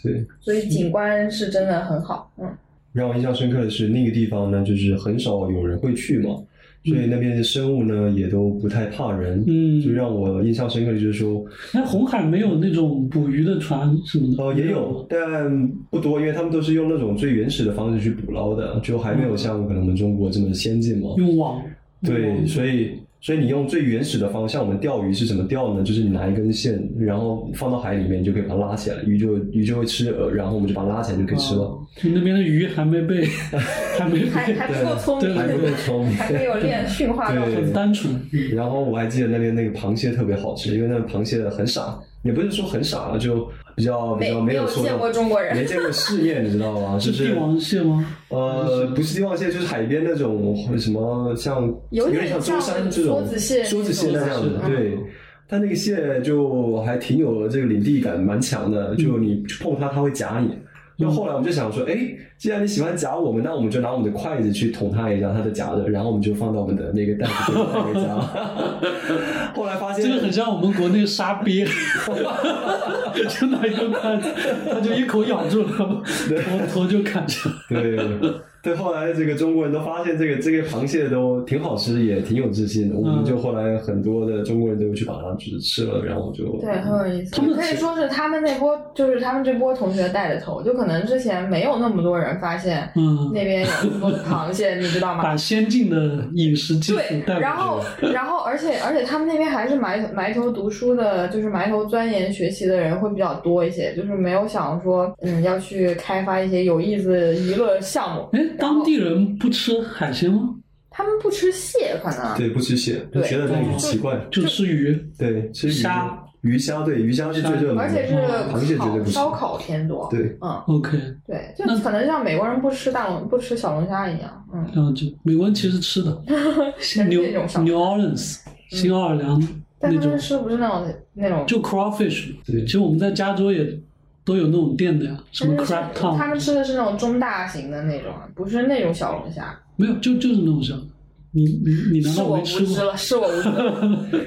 对，所以景观是真的很好，嗯。让我印象深刻的是那个地方呢，就是很少有人会去嘛，所以那边的生物呢也都不太怕人。嗯就让我印象深刻的就是说，那红海没有那种捕鱼的船什么的？哦，也有，但不多，因为他们都是用那种最原始的方式去捕捞的，就还没有像可能我们中国这么先进嘛。用网。对，所以所以你用最原始的方向，我们钓鱼是怎么钓呢？就是你拿一根线，然后放到海里面，你就可以把它拉起来，鱼就鱼就会吃饵，然后我们就把它拉起来就可以吃了。哦就那边的鱼还没被，*laughs* 还没还被，还不够聪明，对还不够聪明还没有练驯化到对很单纯。然后我还记得那边那个螃蟹特别好吃，因为那个螃蟹很傻，也不是说很傻啊，就比较比较没有见有受到过中国人没见过世面，你知道吗？就是帝王蟹吗？呃，不是帝王蟹，就是海边那种什么像有点点像舟山这种梭子蟹梭子蟹那样的，嗯对。它那个蟹就还挺有这个领地感，蛮强的。就你去碰它，它会夹你。就后来我们就想说，哎，既然你喜欢夹我们，那我们就拿我们的筷子去捅它一下，它的夹着，然后我们就放到我们的那个袋子里面带回家。*laughs* 后来发现这个很像我们国内沙鳖，*laughs* 就拿一个筷子，它就一口咬住了，头头就砍下来。对对，后来这个中国人都发现这个这个螃蟹都挺好吃，也挺有自信的。我们就后来很多的中国人都去把它就是吃了，然后就对，很有意思。他们可以说是他们那波，就是他们这波同学带的头，就可能之前没有那么多人发现嗯那边有那么多的螃蟹，你知道吗？*laughs* 把先进的饮食技术对带，然后过去。然后而且而且他们那边还是埋埋头读书的，就是埋头钻研学习的人会比较多一些，就是没有想说嗯要去开发一些有意思娱乐项目。哎，当地人不吃海鲜吗？他们不吃蟹，可能。对不吃蟹，就觉得那个很奇怪。就吃鱼。对，吃鱼虾、鱼虾，对鱼虾是最热门的，而且是螃蟹绝对烧烤偏多。对，嗯，OK，对，就那可能像美国人不吃大龙不吃小龙虾一样。嗯，然后就美国人其实吃的 *laughs* 牛 New Orleans 新奥尔良但那种。他们吃不是那种那种，就 crawfish，对。其实我们在加州也都有那种店的呀，什么 crab 是他们吃的是那种中大型的那种，不是那种小龙虾。没有，就就是那种小的。你你你难道是我无没吃过？知了，是我无。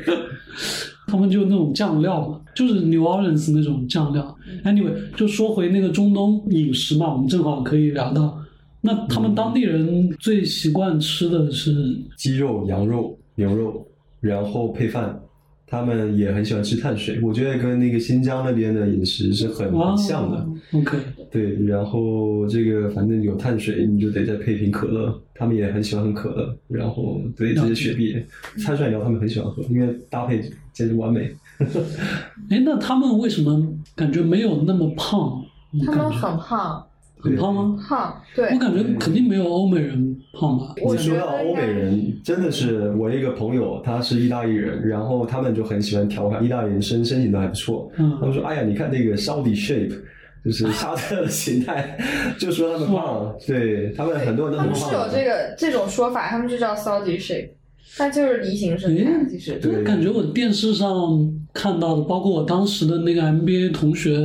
*laughs* 他们就那种酱料嘛，就是 New Orleans 那种酱料。Anyway，就说回那个中东饮食嘛，我们正好可以聊到。那他们当地人最习惯吃的是鸡肉、羊肉、牛肉，然后配饭。他们也很喜欢吃碳水，我觉得跟那个新疆那边的饮食是很很像的。哦 OK，对，然后这个反正有碳水，你就得再配瓶可乐。他们也很喜欢喝可乐，然后对这些雪碧、碳酸饮料他们很喜欢喝，因为搭配简直完美。哎，那他们为什么感觉没有那么胖？他们很胖，很胖吗？胖，对我，感觉肯定没有欧美人胖吧。我你说觉到欧美人，真的是我一个朋友，他是意大利人，然后他们就很喜欢调侃意大利人身身形都还不错。嗯他们说：“哎呀，你看那个 Saudi shape，就是沙特的形态，就说他们胖。对他们很多人都他很胖。们是有这个这种说法，他们就叫 Saudi shape，但就是梨形身材，诶其实对感觉我电视上看到的，包括我当时的那个 MBA 同学，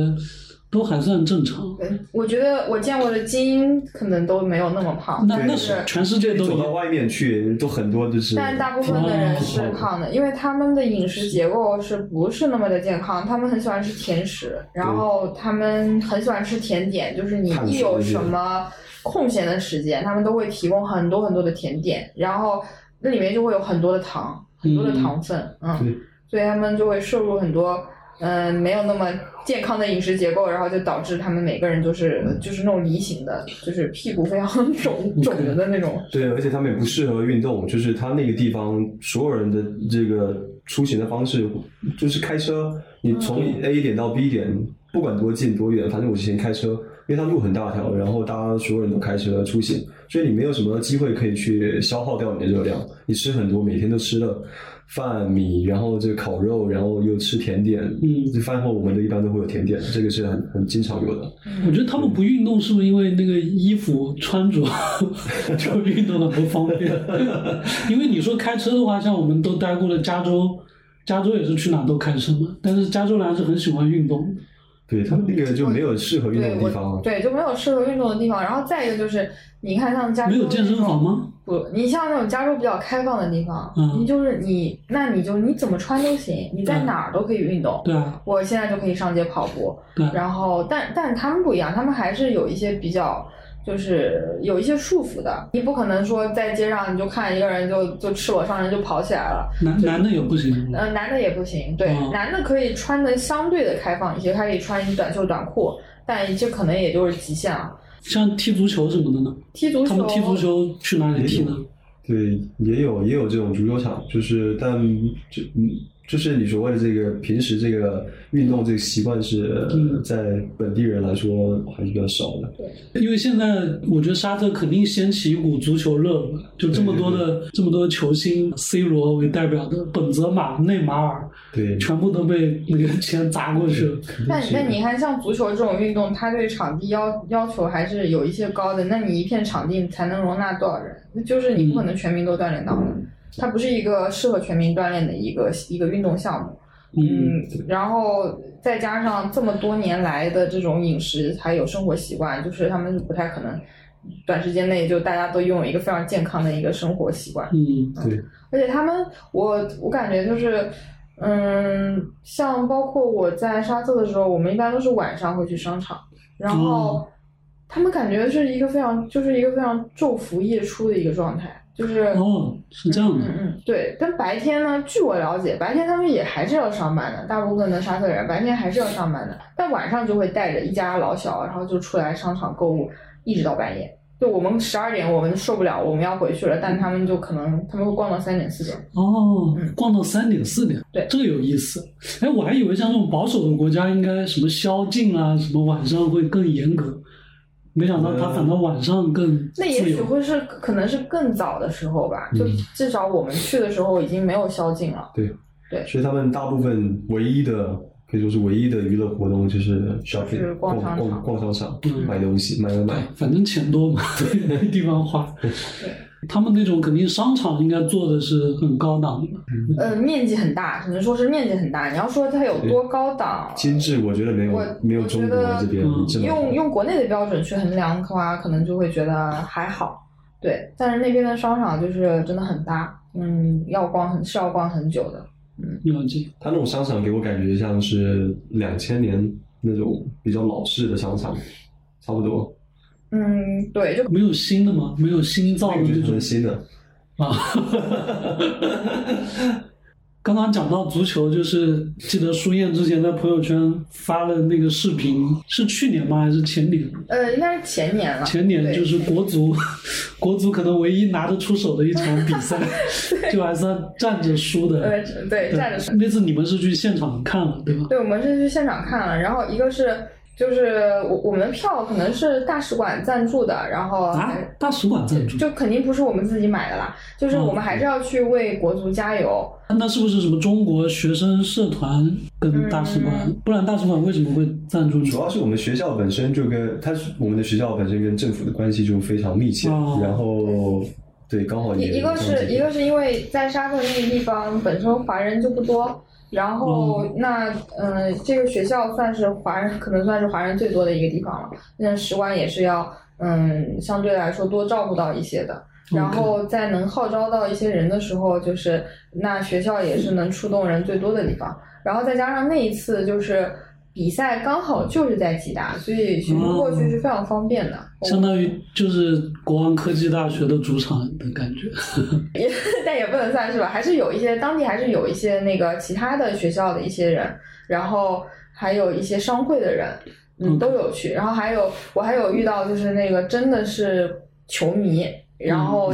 都还算正常。对，我觉得我见过的精英可能都没有那么胖，那那但是全世界都。走到外面去，都很多就是。但大部分的人是胖的，因为他们的饮食结构是不是那么的健康？他们很喜欢吃甜食，然后他们很喜欢吃甜点，就是你一有什么空闲的时间，他们都会提供很多很多的甜点，然后那里面就会有很多的糖，很多的糖分，嗯，对所以他们就会摄入很多。嗯，没有那么健康的饮食结构，然后就导致他们每个人都是就是那种梨形的，就是屁股非常肿肿的那种。对，而且他们也不适合运动，就是他那个地方所有人的这个出行的方式，就是开车，你从 A 点到 B 点，不管多近多远，反正我之前开车，因为它路很大条，然后大家所有人都开车出行，所以你没有什么机会可以去消耗掉你的热量，你吃很多，每天都吃了。饭米，然后这个烤肉，然后又吃甜点。嗯这饭后我们都一般都会有甜点，这个是很很经常有的。我觉得他们不运动是不是因为那个衣服穿着 *laughs* 就运动的不方便？*laughs* 因为你说开车的话，像我们都待过的加州，加州也是去哪都开车嘛，但是加州人还是很喜欢运动。对他们那个就没有适合运动的地方啊。对，就没有适合运动的地方。然后再一个就是，你看像加州没有健身房吗？不，你像那种加州比较开放的地方，嗯你就是你，那你就你怎么穿都行，你在哪儿都可以运动。对啊，我现在就可以上街跑步，对啊，然后但但他们不一样，他们还是有一些比较。就是有一些束缚的，你不可能说在街上你就看一个人就就赤裸上身就跑起来了，男男的也不行。呃，男的也不行，对，嗯男的可以穿的相对的开放一些，他可以穿短袖短裤，但这可能也就是极限了。像踢足球什么的呢？踢足球，他们踢足球去哪里踢呢？对，也有也有这种足球场，就是但就嗯，就是你所谓的这个平时这个运动这个习惯是、嗯在本地人来说还是比较少的。对因为现在我觉得沙特肯定掀起一股足球热嘛，就这么多的这么多的球星，C 罗为代表的本泽马、内马尔，对，全部都被那个钱砸过去了。那那你看，像足球这种运动，它对场地要要求还是有一些高的。那你一片场地才能容纳多少人？那就是你不可能全民都锻炼到的。它不是一个适合全民锻炼的一个一个运动项目。嗯，嗯，然后再加上这么多年来的这种饮食还有生活习惯，就是他们不太可能短时间内就大家都拥有一个非常健康的一个生活习惯。嗯，对，而且他们，我我感觉就是，嗯，像包括我在沙特的时候，我们一般都是晚上会去商场，然后哦他们感觉是一个非常就是一个非常昼伏夜出的一个状态，就是哦，是这样的。嗯嗯，对。但白天呢，据我了解，白天他们也还是要上班的，大部分的沙特人白天还是要上班的，但晚上就会带着一家老小，然后就出来商场购物，一直到半夜。就我们十二点我们受不了，我们要回去了，但他们就可能他们会逛到三点四点。哦嗯，逛到三点四点，对这个有意思。哎，我还以为像这种保守的国家应该什么宵禁啊，什么晚上会更严格，没想到他反倒晚上更自那也许。会是可能是更早的时候吧，就嗯至少我们去的时候已经没有宵禁了。对，对所以他们大部分唯一的可以说是唯一的娱乐活动就是 shopping，就是逛逛商场逛逛商场，嗯买东西，买买买。反正钱多嘛，没 *laughs* 地方花。他们那种肯定商场应该做的是很高档的，呃，面积很大，只能说是面积很大。你要说它有多高档，精致，我觉得没有我没有中国得这边嗯这么用用国内的标准去衡量的话，可能就会觉得还好。对，但是那边的商场就是真的很大，嗯，要逛很是要逛很久的。嗯了解。它那种商场给我感觉像是两千年那种比较老式的商场，差不多。嗯，对，就没有新的吗？没有新造的那个那种新的，啊。*laughs* 刚刚讲到足球，就是记得舒燕之前在朋友圈发了那个视频，是去年吗？还是前年？呃，应该是前年了。前年就是国足，*laughs* 国足可能唯一拿得出手的一场比赛，*laughs* 就还算站着输的。对，对，站着输那次你们是去现场看了，对吧？对，我们是去现场看了，然后一个是就是我我们的票可能是大使馆赞助的，然后啊，大使馆赞助，就肯定不是我们自己买的啦，就是我们还是要去为国足加油。那是不是什么中国学生社团跟大使馆？嗯不然大使馆为什么会赞助？主要是我们学校本身就跟它是我们的学校本身跟政府的关系就非常密切，哦然后对刚好也一一个是一个是因为在沙特那个地方本身华人就不多，然后嗯那嗯、呃这个学校算是华人可能算是华人最多的一个地方了，那使馆也是要嗯相对来说多照顾到一些的。然后在能号召到一些人的时候，就是那学校也是能触动人最多的地方。然后再加上那一次就是比赛刚好就是在吉大，所以学生过去是非常方便的。相当于就是国王科技大学的主场的感觉。也 *laughs* 但也不能算是吧，还是有一些当地还是有一些那个其他的学校的一些人，然后还有一些商会的人，嗯，嗯都有去。然后还有我还有遇到就是那个真的是球迷。然后，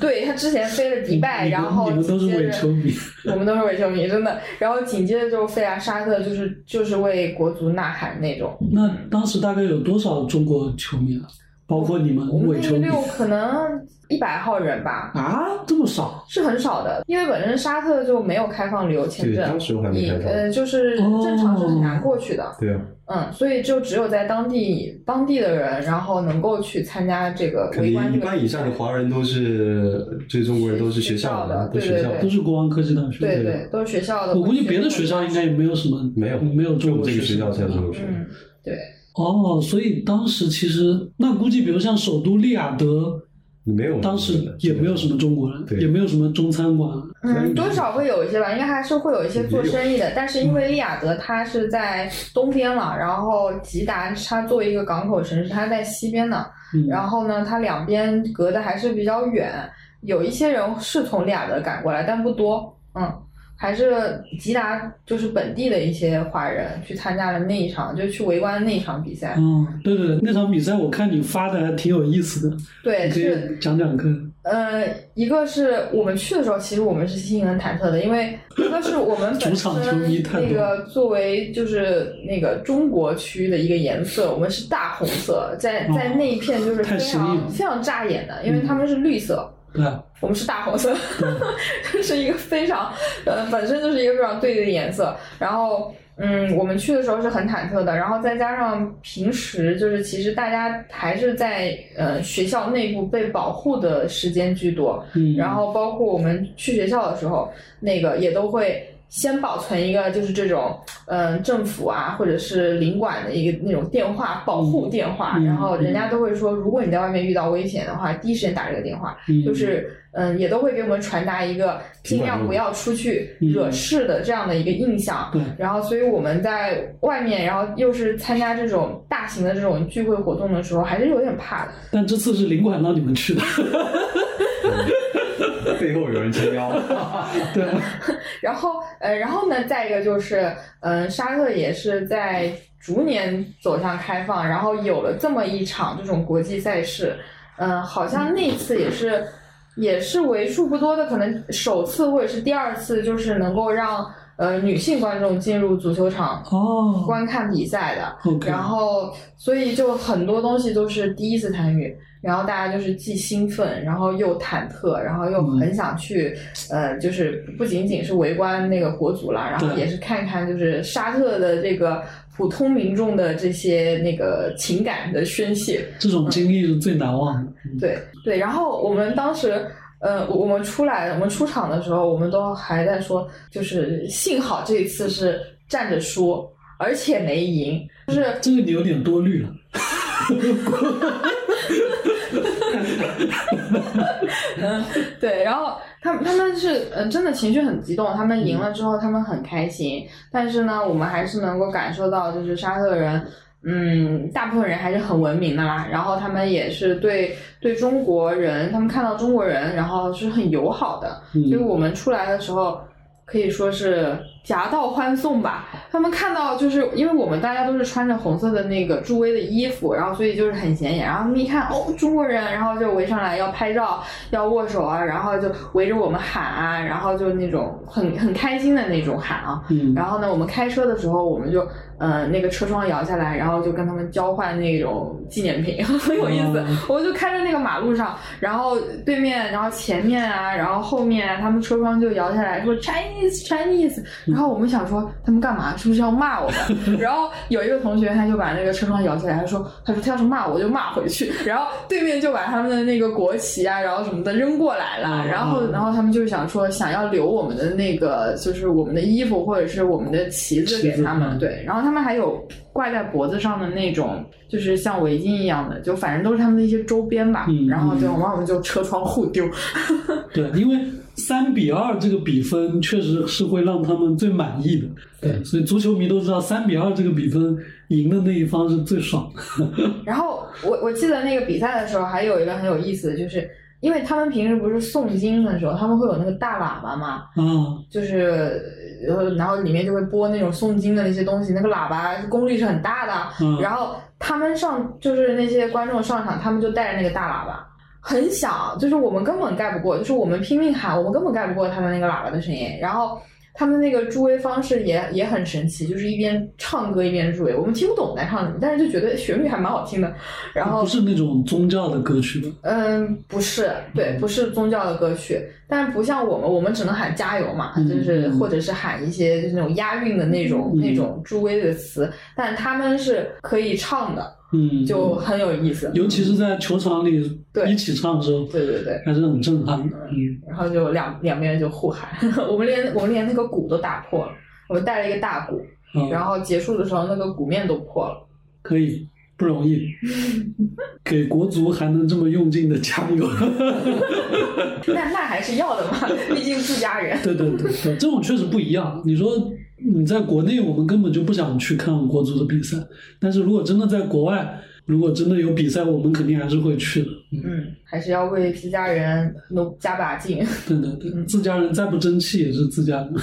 对他之前飞了迪拜，然后你们都是伪球迷，我们都是伪球迷，真的。然后紧接着就飞来沙特，就是就是为国足呐喊那种。那当时大概有多少中国球迷啊？包括你们我们那个六可能一百号人吧，啊？这么少？是很少的，因为本身沙特就没有开放旅游签证对当，时我还没你开放呃就是正常是很难过去的，对啊，嗯，所以就只有在当地当地的人，然后能够去参加这个肯定一围观这个半以上的华人都是这中国人都是学校的对学校对都是国王科技大学。对对，都是学校的。我估计别的学校应该也没有什么，没有没有中国就我们这个学校才有中。学校。嗯，对，哦，所以当时其实那估计，比如像首都利雅得，没有当时也没有什么中国人，对也没有什么中餐馆。嗯，多少会有一些吧，应该还是会有一些做生意的。但是因为利雅得它是在东边嘛，然后吉达它作为一个港口城市，它在西边呢。嗯，然后呢，它两边隔得还是比较远，有一些人是从利雅得赶过来，但不多。嗯，还是吉达就是本地的一些华人去参加了那一场，就去围观那一场比赛。嗯，对对对，那场比赛我看你发的还挺有意思的，对，是以讲讲看。呃，一个是我们去的时候，其实我们是心很忐忑的，因为一个是我们 *laughs* 本主场球身那个作为就是那个中国区的一个颜色，我们是大红色，在在那一片就是非常非常扎眼的，因为他们是绿色。对。啊，我们是大红色，*laughs* 是一个非常呃本身就是一个非常对立的颜色。然后嗯，我们去的时候是很忐忑的，然后再加上平时就是其实大家还是在呃学校内部被保护的时间居多，嗯，然后包括我们去学校的时候，那个也都会先保存一个就是这种嗯、呃政府啊或者是领馆的一个那种电话保护电话，嗯然后人家都会说，如果你在外面遇到危险的话，第一时间打这个电话，嗯就是嗯也都会给我们传达一个尽量不要出去嗯惹事的这样的一个印象。对，然后，所以我们在外面，然后又是参加这种大型的这种聚会活动的时候，还是有点怕的。但这次是领馆让你们去的，*laughs* *laughs* 背后有人撑腰。*laughs* 对啊，*laughs* 然后，呃，然后呢，再一个就是，嗯、沙特也是在逐年走向开放，然后有了这么一场这种国际赛事，嗯、好像那次也是，也是为数不多的，可能首次或者是第二次，就是能够让呃女性观众进入足球场哦观看比赛的。然后，所以就很多东西都是第一次参与，然后大家就是既兴奋，然后又忐忑，然后又很想去，呃，就是不仅仅是围观那个国足啦，然后也是看看就是沙特的这个普通民众的这些那个情感的宣泄。这种经历是最难忘的。嗯对对，然后我们当时。呃，我们出来，我们出场的时候，我们都还在说，就是幸好这一次是站着输，而且没赢，就是这个你有点多虑了。*laughs* 嗯，对，然后他们他们是嗯真的情绪很激动，他们赢了之后他们很开心，但是呢，我们还是能够感受到，就是沙特人。嗯，大部分人还是很文明的啦，然后他们也是对对中国人，他们看到中国人，然后是很友好的，嗯。所以我们出来的时候可以说是夹道欢送吧。他们看到就是因为我们大家都是穿着红色的那个助威的衣服，然后所以就是很显眼。然后他们一看哦中国人，然后就围上来要拍照、要握手啊，然后就围着我们喊啊，然后就那种很很开心的那种喊啊。嗯，然后呢，我们开车的时候，我们就呃那个车窗摇下来，然后就跟他们交换那种纪念品，*laughs* 很有意思。嗯我就开在那个马路上，然后对面，然后前面啊，然后后面啊，他们车窗就摇下来说 Chinese Chinese，然后我们想说他们干嘛？是不是要骂我们？*laughs* 然后有一个同学他就把那个车窗摇下来，他说他说他要是骂我就骂回去，然后对面就把他们的那个国旗啊，然后什么的扔过来了，嗯然后然后他们就想说想要留我们的那个就是我们的衣服或者是我们的旗子给他们，嗯对，然后他们还有挂在脖子上的那种，就是像围巾一样的，就反正都是他们的一些周边吧。嗯然后然后我们就车窗互丢。*laughs* 对，因为三比二这个比分确实是会让他们最满意的。对，所以足球迷都知道，三比二这个比分赢的那一方是最爽的。*laughs* 然后我我记得那个比赛的时候，还有一个很有意思的，就是因为他们平时不是诵经的时候，他们会有那个大喇叭嘛，啊，就是呃，然后里面就会播那种诵经的那些东西，那个喇叭功率是很大的。嗯然后他们上就是那些观众上场，他们就带着那个大喇叭，很响，就是我们根本盖不过，就是我们拼命喊，我们根本盖不过他们那个喇叭的声音。然后他们那个助威方式也也很神奇，就是一边唱歌一边助威，我们听不懂在唱什么，但是就觉得旋律还蛮好听的。然后不是那种宗教的歌曲吗？嗯，不是，对，不是宗教的歌曲，但不像我们，我们只能喊加油嘛，嗯就是嗯或者是喊一些就是那种押韵的那种、嗯那种助威的词，但他们是可以唱的，嗯，就很有意思。尤其是在球场里对一起唱的时候，对对对，还是很震撼的。嗯，然后就两两边就互喊，*laughs* 我们连我们连那个鼓都打破了，我们带了一个大鼓，啊然后结束的时候那个鼓面都破了。*laughs* 可以，不容易，*laughs* 给国足还能这么用劲的加油。那那还是要的嘛，毕竟自家人。对对对对，这种确实不一样。你说你在国内，我们根本就不想去看国足的比赛，但是如果真的在国外，如果真的有比赛，我们肯定还是会去的。嗯，嗯，还是要为自家人努加把劲。对对对，自家人再不争气也是自家人。*laughs*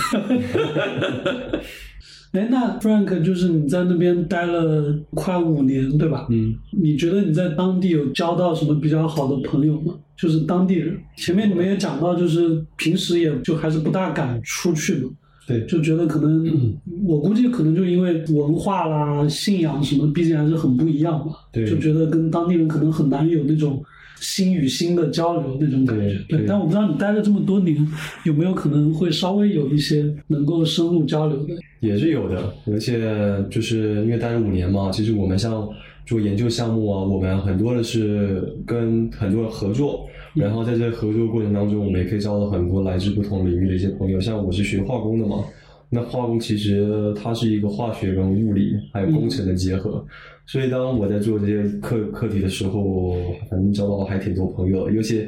哎，那 Frank 就是你在那边待了快五年，对吧？嗯，你觉得你在当地有交到什么比较好的朋友吗？就是当地人。前面你们也讲到，就是平时也就还是不大敢出去嘛，对，就觉得可能，我估计可能就因为文化啦、信仰什么，毕竟还是很不一样嘛，对就觉得跟当地人可能很难有那种心与心的交流那种感觉。对对但我不知道你待了这么多年，有没有可能会稍微有一些能够深入交流的？也是有的，而且就是因为待了五年嘛，其实我们像做研究项目啊，我们很多的是跟很多人合作，然后在这个合作过程当中，我们也可以交到很多来自不同领域的一些朋友。像我是学化工的嘛，那化工其实它是一个化学跟物理还有工程的结合，所以当我在做这些课课题的时候，反正交到了还挺多朋友的，尤其。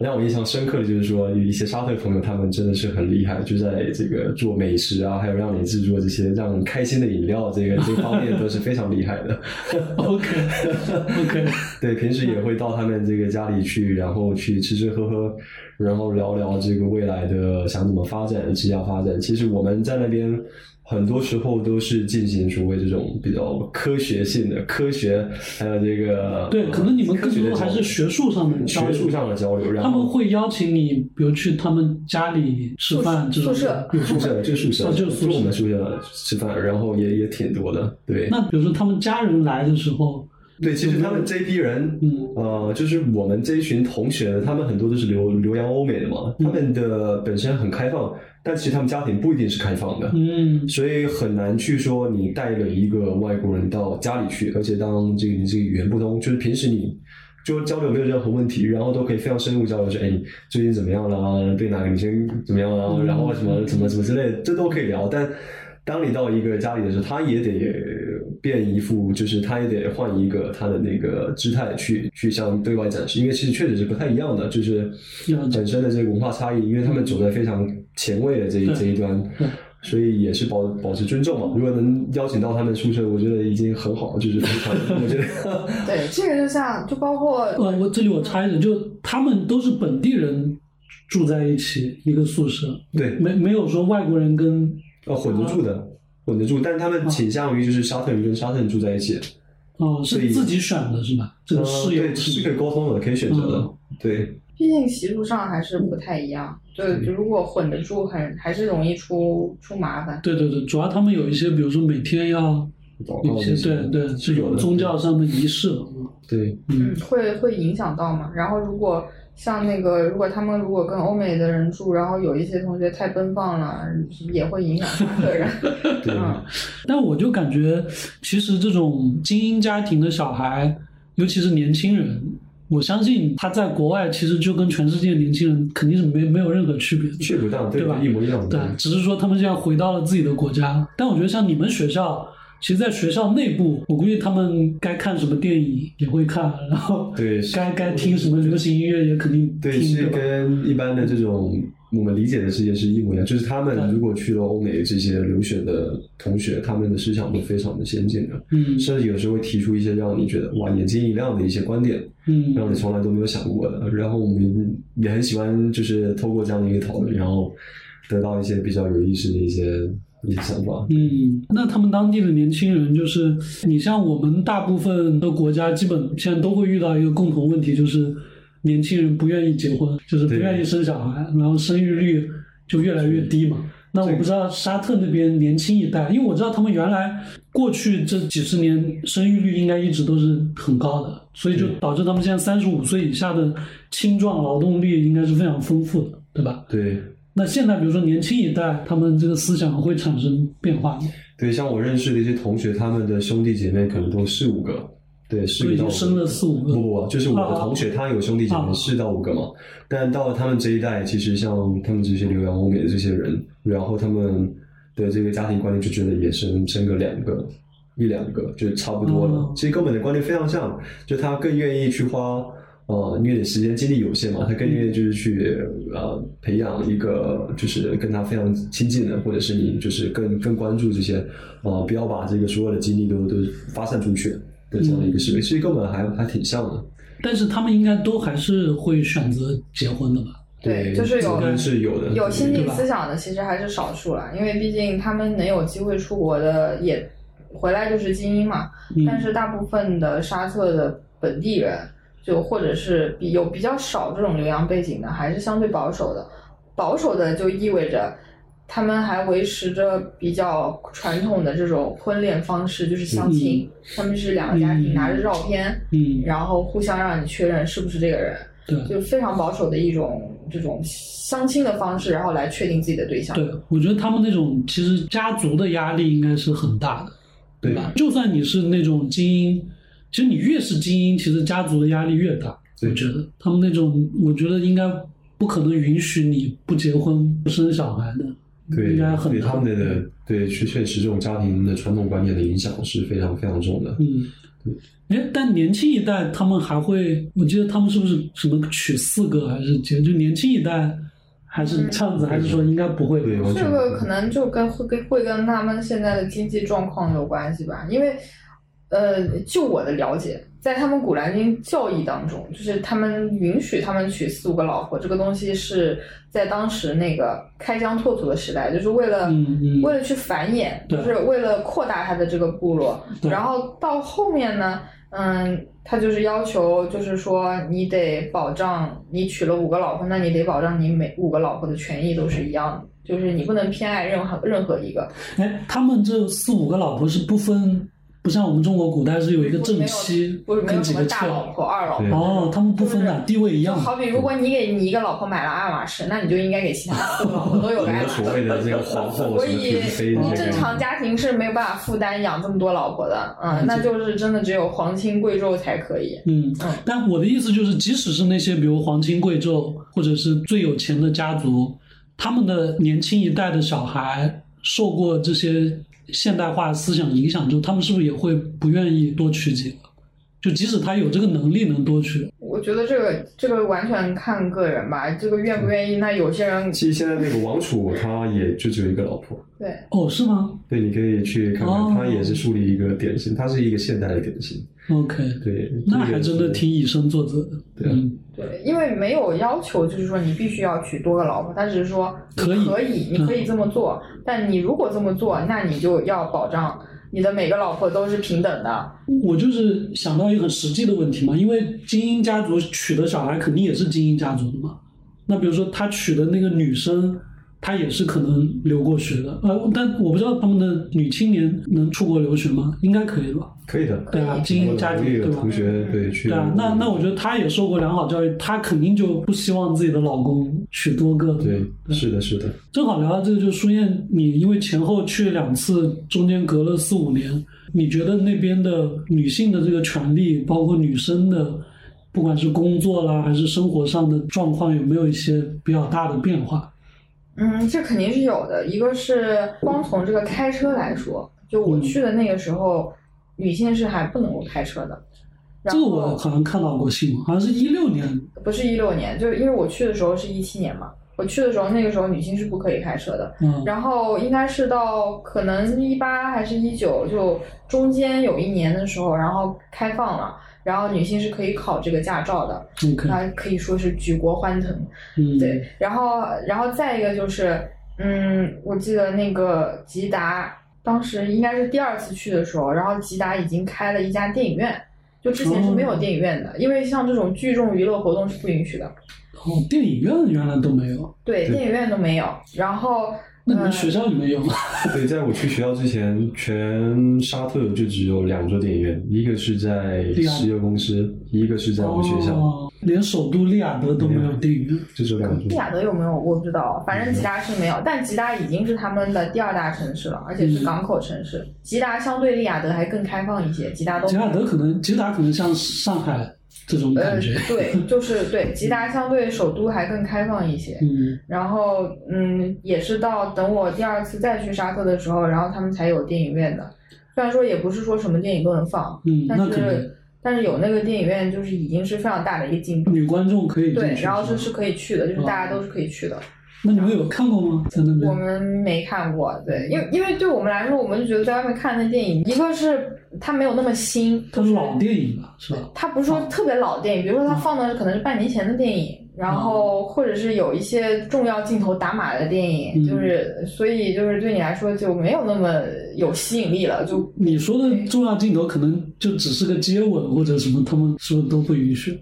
让我印象深刻的就是说，有一些沙特朋友，他们真的是很厉害，就在这个做美食啊，还有让你制作这些让你开心的饮料，这个这方面都是非常厉害的。*laughs* OK OK，*laughs* 对，平时也会到他们这个家里去，然后去吃吃喝喝，然后聊聊这个未来的想怎么发展、职业发展。其实我们在那边很多时候都是进行所谓这种比较科学性的科学，还有这个对，可能你们更多还是学术上的交流学术上的交流，然后他们会邀请你，比如去他们家里吃饭这种。宿舍有宿舍就宿舍哦，就是宿舍我们宿舍吃饭，然后也也挺多的，对。那比如说他们家人来的时候，对，其实他们这一批人，嗯呃，就是我们这一群同学，他们很多都是留留洋欧美的嘛，他们的本身很开放，但其实他们家庭不一定是开放的，嗯。所以很难去说你带了一个外国人到家里去，而且当这个你这个语言不通，就是平时你就交流没有任何问题，然后都可以非常深入交流，说哎你最近怎么样啦，对哪个女生怎么样啦，嗯。然后什么什么什么之类的，这都可以聊，但。当你到一个家里的时候，他也得变一副，就是他也得换一个他的那个姿态去去向对外展示，因为其实确实是不太一样的，就是本身的这个文化差异，因为他们走在非常前卫的这一这一端。所以也是保保持尊重嘛。如果能邀请到他们宿舍，我觉得已经很好，就是非常，我觉得 *laughs* 对，这个就像就包括呃，我这里我插一句，就他们都是本地人住在一起一个宿舍，对，没没有说外国人跟呃混着住的，混得住，但他们倾向于就是沙特人跟沙特人住在一起，哦、是自己选的是吧？这个呃室友对是可以沟通的，可以选择的，嗯。对。毕竟习俗上还是不太一样，对就如果混得住很还是容易出出麻烦。对对对，主要他们有一些，比如说每天要有些对对是有的宗教上的仪式，嗯对。嗯，会会影响到嘛。然后如果像那个，如果他们如果跟欧美的人住，然后有一些同学太奔放了，也会影响他个人。*laughs* 对嗯，但我就感觉，其实这种精英家庭的小孩，尤其是年轻人，我相信他在国外其实就跟全世界年轻人肯定是没没有任何区别的，去不当，对吧一模一样的。对，只是说他们现在回到了自己的国家。但我觉得像你们学校，其实，在学校内部，我估计他们该看什么电影也会看，然后对该该听什么流行音乐也肯定对，听，是？跟一般的这种我们理解的世界是一模一样。就是他们如果去了欧美这些留学的同学，他们的思想都非常的先进的，嗯甚至有时候会提出一些让你觉得哇眼睛一亮的一些观点，嗯让你从来都没有想过的。然后我们也很喜欢，就是透过这样的一个讨论，然后得到一些比较有意思的一些一些想法。嗯，那他们当地的年轻人，就是你像我们大部分的国家，基本现在都会遇到一个共同问题，就是年轻人不愿意结婚，就是不愿意生小孩，然后生育率就越来越低嘛。那我不知道沙特那边年轻一代，因为我知道他们原来过去这几十年生育率应该一直都是很高的，所以就导致他们现在三十五岁以下的青壮劳动力应该是非常丰富的，对吧？对那现在比如说年轻一代，他们这个思想会产生变化吗？对，像我认识的一些同学，他们的兄弟姐妹可能都四五个，对，四就已。经生了四五个。不不不，就是我的啊同学，他有兄弟姐啊妹四到五个嘛。但到了他们这一代，其实像他们这些留洋欧美的这些人，然后他们的这个家庭观念就觉得也生生个两个、一两个就差不多了。哦其实跟我们的观念非常像，就他更愿意去花。呃，因为你时间精力有限嘛，他更愿意就是去呃培养一个就是跟他非常亲近的，或者是你就是更更关注这些呃，不要把这个所有的精力都都发散出去的这样的一个思维，其实跟我们还还挺像的。但是他们应该都还是会选择结婚的吧？对就是有的，有先进思想的其实还是少数了，因为毕竟他们能有机会出国的也回来就是精英嘛。嗯，但是大部分的沙特的本地人，就或者是比有比较少这种留洋背景的，还是相对保守的。保守的就意味着他们还维持着比较传统的这种婚恋方式，就是相亲。他们是两个家庭嗯拿着照片，嗯，然后互相让你确认是不是这个人，对就非常保守的一种这种相亲的方式，然后来确定自己的对象。对，我觉得他们那种其实家族的压力应该是很大的，对吧？就算你是那种精英，其实你越是精英，其实家族的压力越大。对我觉得他们那种，我觉得应该不可能允许你不结婚不生小孩的，对应该很对难他们的对确确实这种家庭的传统观念的影响是非常非常重的。嗯，对哎，但年轻一代他们还会，我记得他们是不是什么娶四个还是结？就年轻一代还是这样子，还是说应该不会？这个可能就跟会跟会跟他们现在的经济状况有关系吧，因为，呃，就我的了解，在他们古兰经教义当中，就是他们允许他们娶四五个老婆，这个东西是在当时那个开疆拓土的时代，就是为了、为了去繁衍，就是为了扩大他的这个部落。然后到后面呢，嗯，他就是要求，就是说你得保障你娶了五个老婆，那你得保障你每五个老婆的权益都是一样的，就是你不能偏爱任何任何一个。哎，他们这四五个老婆是不分，不像我们中国古代是有一个正妻不是没跟几个妾有什么大。老婆、二老婆。哦，他们不分的，地位一样。就好比如果你给你一个老婆买了爱马仕，那你就应该给其他老婆都有爱马仕。们所谓的这个皇后所以正常家庭是没有办法负担养这么多老婆的，嗯，那就是真的只有皇亲贵胄才可以。嗯嗯，但我的意思就是，即使是那些比如皇亲贵胄或者是最有钱的家族，他们的年轻一代的小孩受过这些现代化思想影响之后，他们是不是也会不愿意多娶几个？就即使他有这个能力能多娶，我觉得这个这个完全看个人吧，这个愿不愿意，那有些人其实现在那个王储他也就只有一个老婆，对，哦，是吗对，你可以去看哦看，他也是树立一个典型，他是一个现代的典型。？OK，对，那还真的挺以身作则的。对啊嗯，对，因为没有要求，就是说你必须要娶多个老婆，他只是说可以可以，你可以这么做，但你如果这么做，那你就要保障你的每个老婆都是平等的。我就是想到一个很实际的问题嘛，因为精英家族娶的小孩肯定也是精英家族的嘛。那比如说他娶的那个女生，她也是可能留过学的，呃，但我不知道他们的女青年能出国留学吗？应该可以吧？可以的。对啊，精英家庭对吧同？学对去。对啊，那那我觉得她也受过良好教育，她肯定就不希望自己的老公娶多个的。对，是的，是的。正好聊到这个，就舒燕，你因为前后去两次，中间隔了四五年，你觉得那边的女性的这个权利，包括女生的，不管是工作啦还是生活上的状况，有没有一些比较大的变化？嗯，这肯定是有的。一个是光从这个开车来说，就我嗯去的那个时候，女性是还不能够开车的。这个我好像看到过新闻，好像是一六年，不是一六年，就是因为我去的时候是一七年嘛，我去的时候那个时候女性是不可以开车的。嗯，然后应该是到可能一八还是一九，就中间有一年的时候，然后开放了，然后女性是可以考这个驾照的那可以说是举国欢腾。嗯，对，然后然后再一个就是，嗯，我记得那个吉达当时应该是第二次去的时候，然后吉达已经开了一家电影院。就之前是没有哦电影院的，因为像这种聚众娱乐活动是不允许的，哦，电影院原来都没有，对，对电影院都没有。然后，呃那你们学校里面有吗？*laughs* 对，在我去学校之前，全沙特就只有两座电影院，一个是在石油公司，一个是在我们学校，哦，连首都利雅得都没有电影院。就这两座。利雅得有没有我不知道，反正吉达是没有，但吉达已经是他们的第二大城市了，而且是港口城市。吉达相对利雅得还更开放一些，吉达都吉达德可能，吉达可能像上海这种呃感觉。对，就是对 *laughs* 吉达相对首都还更开放一些。嗯，然后嗯，也是到等我第二次再去沙特的时候，然后他们才有电影院的。虽然说也不是说什么电影都能放，嗯但是但是有那个电影院就是已经是非常大的一个进步。女观众可以进对，然后这是可以去的，就是哦大家都是可以去的。那你们有看过吗？在那边？我们没看过，对，因为因为对我们来说，我们就觉得在外面看那电影，一个是它没有那么新，它是老电影吧，是吧？它不是说特别老的电影，比如说它放的可能是半年前的电影，然后或者是有一些重要镜头打码的电影，嗯就是所以就是对你来说就没有那么有吸引力了，就你说的重要镜头可能就只是个接吻或者什么，他们是不是都不允许？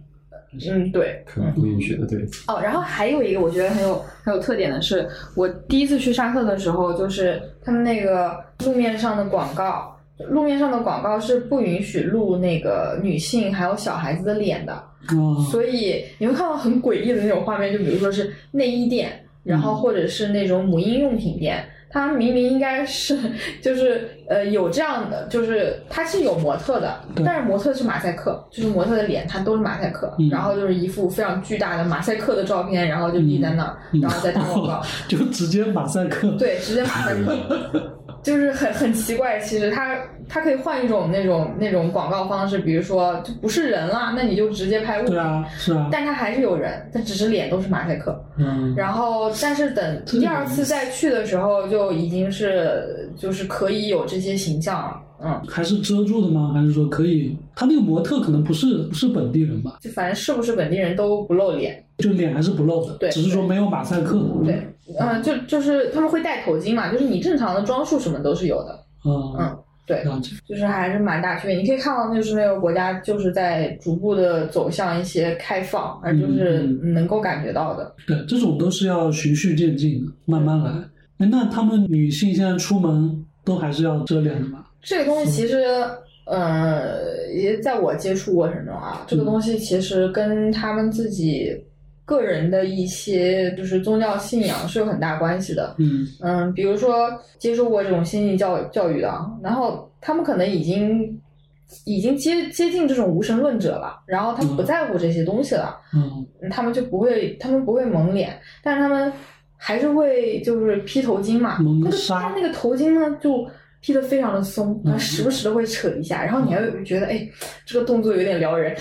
嗯对，可能不允许的，对，哦，然后还有一个我觉得很有很有特点的是，我第一次去沙特的时候，就是他们那个路面上的广告，路面上的广告是不允许录那个女性还有小孩子的脸的，哦，所以你会看到很诡异的那种画面，就比如说是内衣店，然后或者是那种母婴用品店。它明明应该是，*laughs* 就是呃有这样的，就是它是有模特的，但是模特是马赛克，就是模特的脸他都是马赛克，嗯。然后就是一副非常巨大的马赛克的照片，然后就立在那儿，嗯。然后再打广告，*laughs* 就直接马赛克。对，直接马赛克，*laughs* 就是很很奇怪。其实它它可以换一种那种那种广告方式，比如说就不是人了，那你就直接拍物品，对啊，是啊，但它还是有人，它只是脸都是马赛克。嗯，然后，但是等第二次再去的时候，就已经是就是可以有这些形象了。嗯，还是遮住的吗？还是说可以？他那个模特可能不是不是本地人吧？就反正是不是本地人都不露脸。就脸还是不露的，对只是说没有马赛克。对，嗯，就就是他们会戴头巾嘛，就是你正常的装束什么都是有的。嗯嗯，对。就是还是蛮大区别。你可以看到，就是那个国家就是在逐步的走向一些开放，而就是嗯能够感觉到的。对，这种都是要循序渐进的，慢慢来。哎，那他们女性现在出门都还是要遮脸的吗？这个东西其实，呃，也在我接触过程中啊，这个东西其实跟他们自己个人的一些就是宗教信仰是有很大关系的。嗯。嗯，比如说接受过这种先进教教育的，然后他们可能已经已经接接近这种无神论者了，然后他们不嗯。在乎这些东西了，嗯。嗯他们就不会，他们不会蒙脸，但是他们还是会就是披头巾嘛，那个蒙个纱但那个头巾呢就踢得非常的松，然后时不时的会扯一下，然后你还会觉得，哎，这个动作有点撩人。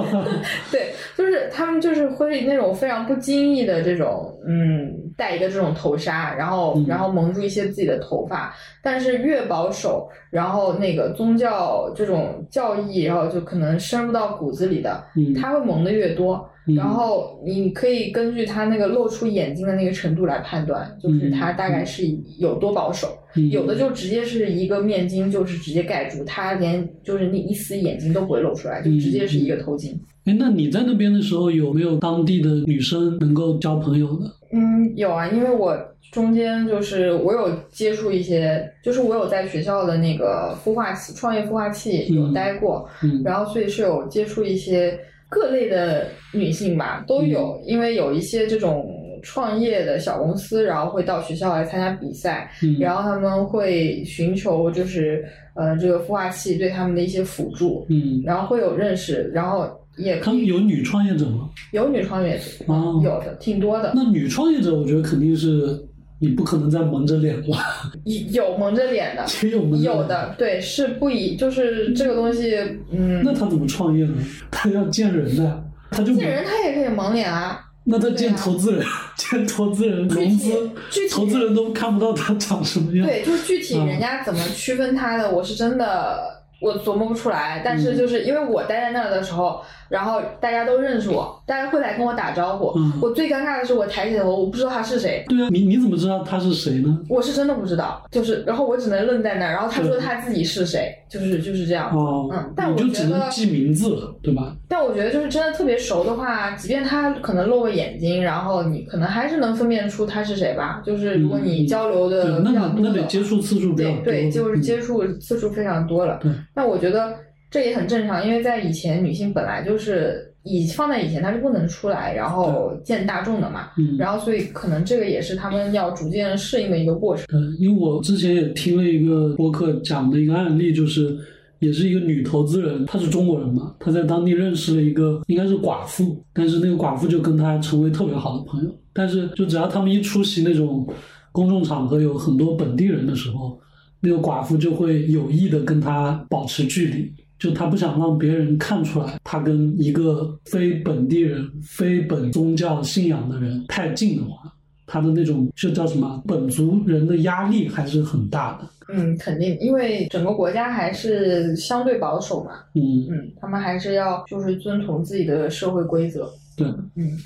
*laughs* 对，就是他们就是会那种非常不经意的这种，嗯，戴一个这种头纱，然后嗯然后蒙住一些自己的头发，但是越保守，然后那个宗教这种教义，然后就可能深入到骨子里的，嗯他会蒙的越多，嗯然后你可以根据他那个露出眼睛的那个程度来判断，就是他大概是有多保守。嗯有的就直接是一个面巾，就是直接盖住，他连就是那一丝眼睛都不会露出来，就直接是一个头巾。哎，那你在那边的时候有没有当地的女生能够交朋友的？嗯，有啊，因为我中间就是我有接触一些，就是我有在学校的那个孵化器创业孵化器有待过，嗯然后所以是有接触一些各类的女性吧，都有，因为有一些这种创业的小公司，然后会到学校来参加比赛，嗯，然后他们会寻求就是呃这个孵化器对他们的一些辅助，嗯，然后会有认识，然后也可他们以有女创业者吗？有女创业者，啊。有的挺多的，那女创业者，我觉得肯定是你不可能再蒙着脸了，*laughs* 有蒙着脸的，也有蒙着脸。有。的，对，是不一，就是这个东西，嗯，那他怎么创业呢？他要见人的，他就见人他也可以蒙脸啊，那他见投资人，*laughs* 见投资人融资投资人都看不到他长什么样。对，就是具体嗯人家怎么区分他的，我是真的我琢磨不出来。但嗯是就是因为我待在那儿的时候，然后大家都认识我，大家会来跟我打招呼。嗯我最尴尬的是我抬起头，我不知道他是谁。对啊，你你怎么知道他是谁呢？我是真的不知道，就是，然后我只能愣在那儿，然后他说他自己是谁，就是就是这样。哦，嗯但我就觉得只能记名字了，对吧？但我觉得就是真的特别熟的话，即便他可能露个眼睛，然后你可能还是能分辨出他是谁吧。就是如果你交流对的，那那得接触次数比较多。对对，就是嗯接触次数非常多了。对那我觉得这也很正常，因为在以前女性本来就是以放在以前她是不能出来，然后见大众的嘛。嗯，然后所以可能这个也是他们要逐渐适应的一个过程。嗯，因为我之前也听了一个播客讲的一个案例，就是也是一个女投资人，她是中国人嘛，她在当地认识了一个应该是寡妇，但是那个寡妇就跟她成为特别好的朋友。但是就只要他们一出席那种公众场合，有很多本地人的时候，那个寡妇就会有意的跟他保持距离。就他不想让别人看出来，他跟一个非本地人、非本宗教信仰的人太近的话，他的那种这叫什么本族人的压力还是很大的。嗯，肯定，因为整个国家还是相对保守嘛。嗯，嗯，他们还是要就是遵从自己的社会规则。对。嗯，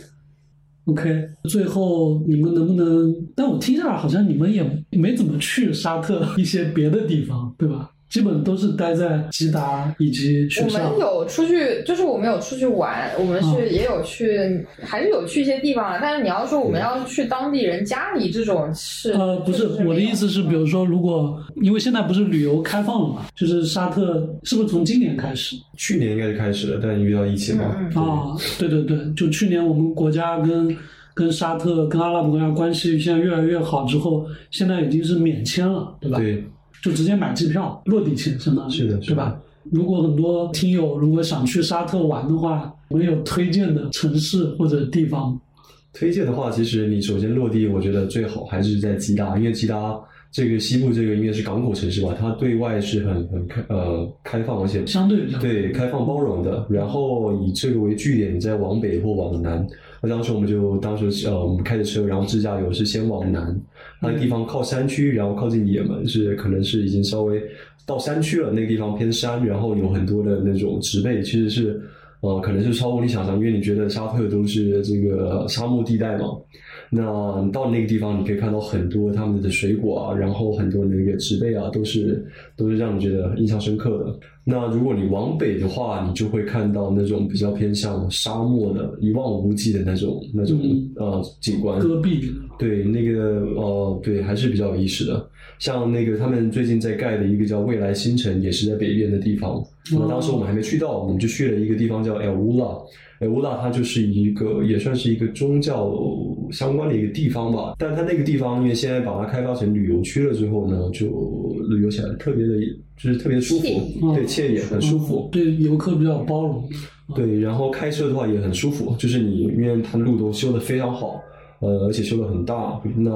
OK，最后你们能不能？但我听下来好像你们也没怎么去沙特一些别的地方，对吧？基本都是待在吉达以及学我们。有出去，就是我们有出去玩，我们是嗯也有去，还是有去一些地方啊。但是你要说我们要去当地人家里这种是，呃，不是我的意思是，比如说，如果因为现在不是旅游开放了嘛，就是沙特是不是从今年开始？去年应该就开始了，但遇到疫情嘛，啊，对对对，就去年我们国家跟跟沙特、跟阿拉伯国家关系现在越来越好之后，现在已经是免签了，对吧？对，就直接买机票，落地签，相当于是的对吧？如果很多听友如果想去沙特玩的话，我们有推荐的城市或者地方？推荐的话，其实你首先落地，我觉得最好还是在吉达，因为吉达这个西部这个应该是港口城市吧，它对外是很很开呃开放，而且相对比较对开放包容的。然后以这个为据点，你再往北或往南。那当时我们就当时呃我们开着车，然后自驾游是先往南，那个地方靠山区，然后靠近也门，是可能是已经稍微到山区了，那个地方偏山，然后有很多的那种植被，其实是。呃，可能是超乎你想象，因为你觉得沙特都是这个沙漠地带嘛，那你到那个地方，你可以看到很多他们的水果啊，然后很多那个植被啊，都是都是让你觉得印象深刻的。那如果你往北的话，你就会看到那种比较偏向沙漠的、一望无际的那种那种、嗯呃景观。戈壁，对，那个呃，对，还是比较有意思的。像那个他们最近在盖的一个叫未来新城，也是在北边的地方。那当时我们还没去到，我们就去了一个地方叫 El Ula。El Ula 它就是一个也算是一个宗教相关的一个地方吧，但它那个地方因为现在把它开发成旅游区了之后呢，就旅游起来特别的，就是特别舒服对，惬意，很舒服嗯。对游客比较包容。对，然后开车的话也很舒服，就是你因为它路都修的非常好，呃，而且修的很大，那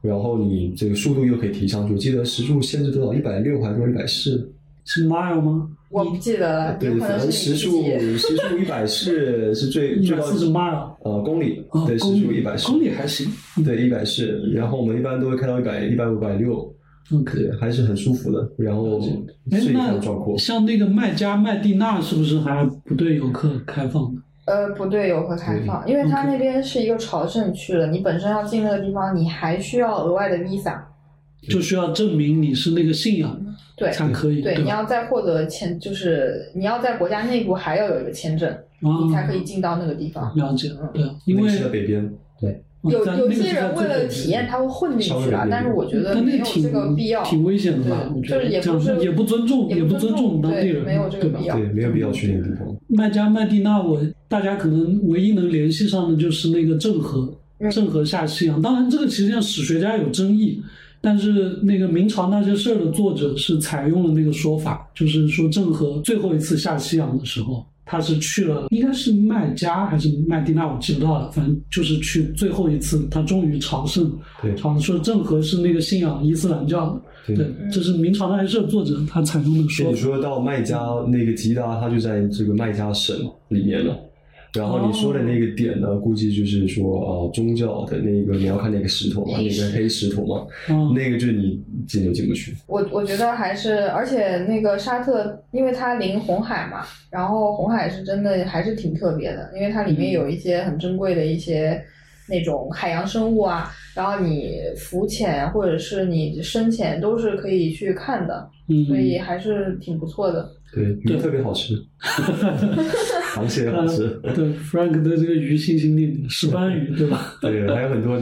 然后你这个速度又可以提上去，我记得时速限制多少？一百六还是说一百四？是 mile 吗？我不记得了，对，反正时。速时速一百四是最最高一百四十 mile，呃公里，哦，对，时速一百四，公里还行。对，一百四，然后我们一般都会开到一百、一百五、百六，OK，对，还是很舒服的。然后哎，那常壮阔。像那个麦加、麦地那是不是还不对游客开放的？呃，不对，游客开放，因为它那边是一个朝圣区了，你本身要进那个地方，你还需要额外的 visa，就需要证明你是那个信仰的对才可以，对，吧？你要再获得签，就是你要在国家内部还要有一个签证，啊你才可以进到那个地方。了解，对，因为北边，对，有有些人为了体验，他会混进去啊，但是我觉得但那挺没有这个必要。挺危险的吧？我觉得就是也不是也不尊重，也也不尊重当地人，没有这个对吧必要对，没有必要去那个地方。麦加、麦地那，我大家可能唯一能联系上的就是那个郑和，嗯郑和下西洋。当然，这个其实上史学家有争议，但是那个明朝那些事儿的作者是采用了那个说法，就是说郑和最后一次下西洋的时候，他是去了，应该是麦加还是麦地那，我记不到了，反正就是去最后一次，他终于朝圣，对朝说郑和是那个信仰伊斯兰教的。对对，这是明朝那些事儿作者他采用的说法。说到麦加那个吉达，他就在这个麦加省里面了。然后你说的那个点呢，估计就是说呃宗教的那个你要看那个石头嘛，那个黑石头嘛，嗯那个就是你进都进不去。我我觉得还是，而且那个沙特，因为它临红海嘛，然后红海是真的还是挺特别的，因为它里面有一些很珍贵的一些那种海洋生物啊，然后你浮潜或者是你深潜都是可以去看的，嗯，所以还是挺不错的。对，鱼特别好吃，*laughs* 螃蟹也好吃。呃对，Frank 的这个鱼信心定定，石斑鱼对吧？*laughs* 对，还有很多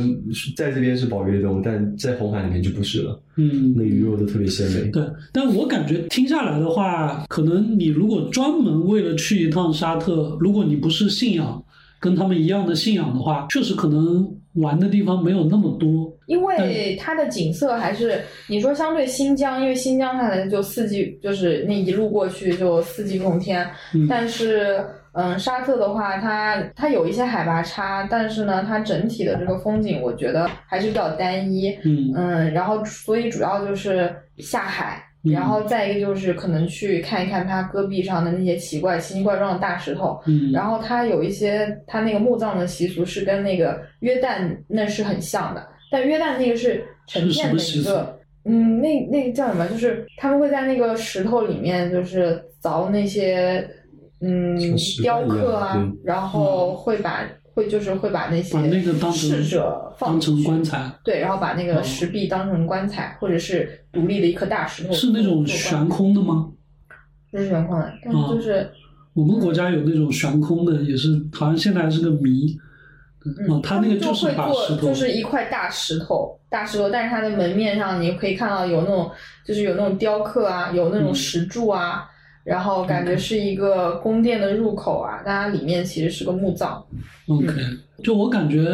在这边是保育的动物，但在红海里面就不是了。嗯那，鱼肉都特别鲜美。对。但我感觉听下来的话，可能你如果专门为了去一趟沙特，如果你不是信仰跟他们一样的信仰的话，确实可能玩的地方没有那么多。因为它的景色还是你说相对新疆，因为新疆它就四季就是那一路过去就四季供天，嗯但是嗯沙特的话，它它有一些海拔差，但是呢它整体的这个风景我觉得还是比较单一，嗯嗯，然后所以主要就是下海。嗯。然后再一个就是可能去看一看它戈壁上的那些奇怪、奇形怪状的大石头，嗯，然后它有一些它那个墓葬的习俗是跟那个约旦那是很像的，但约旦那个是成片的一个，嗯，那那个叫什么？就是他们会在那个石头里面就是凿那些嗯雕刻啊，然后会把会就是会把那些把那个当成逝者放当成棺材，对，然后把那哦个石壁当成棺材，或者是独立的一颗大石头是那种悬空的吗？不是悬空的，但就是。我们国家有那种悬空的，也是好像现在还是个谜。嗯哦，它那个就是把石头，做，就是一块大石头，大石头，但是它的门面上你可以看到有那种，就是有那种雕刻啊，有那种嗯石柱啊，然后感觉是一个宫殿的入口啊，但它里面其实是个墓葬。OK，就我感觉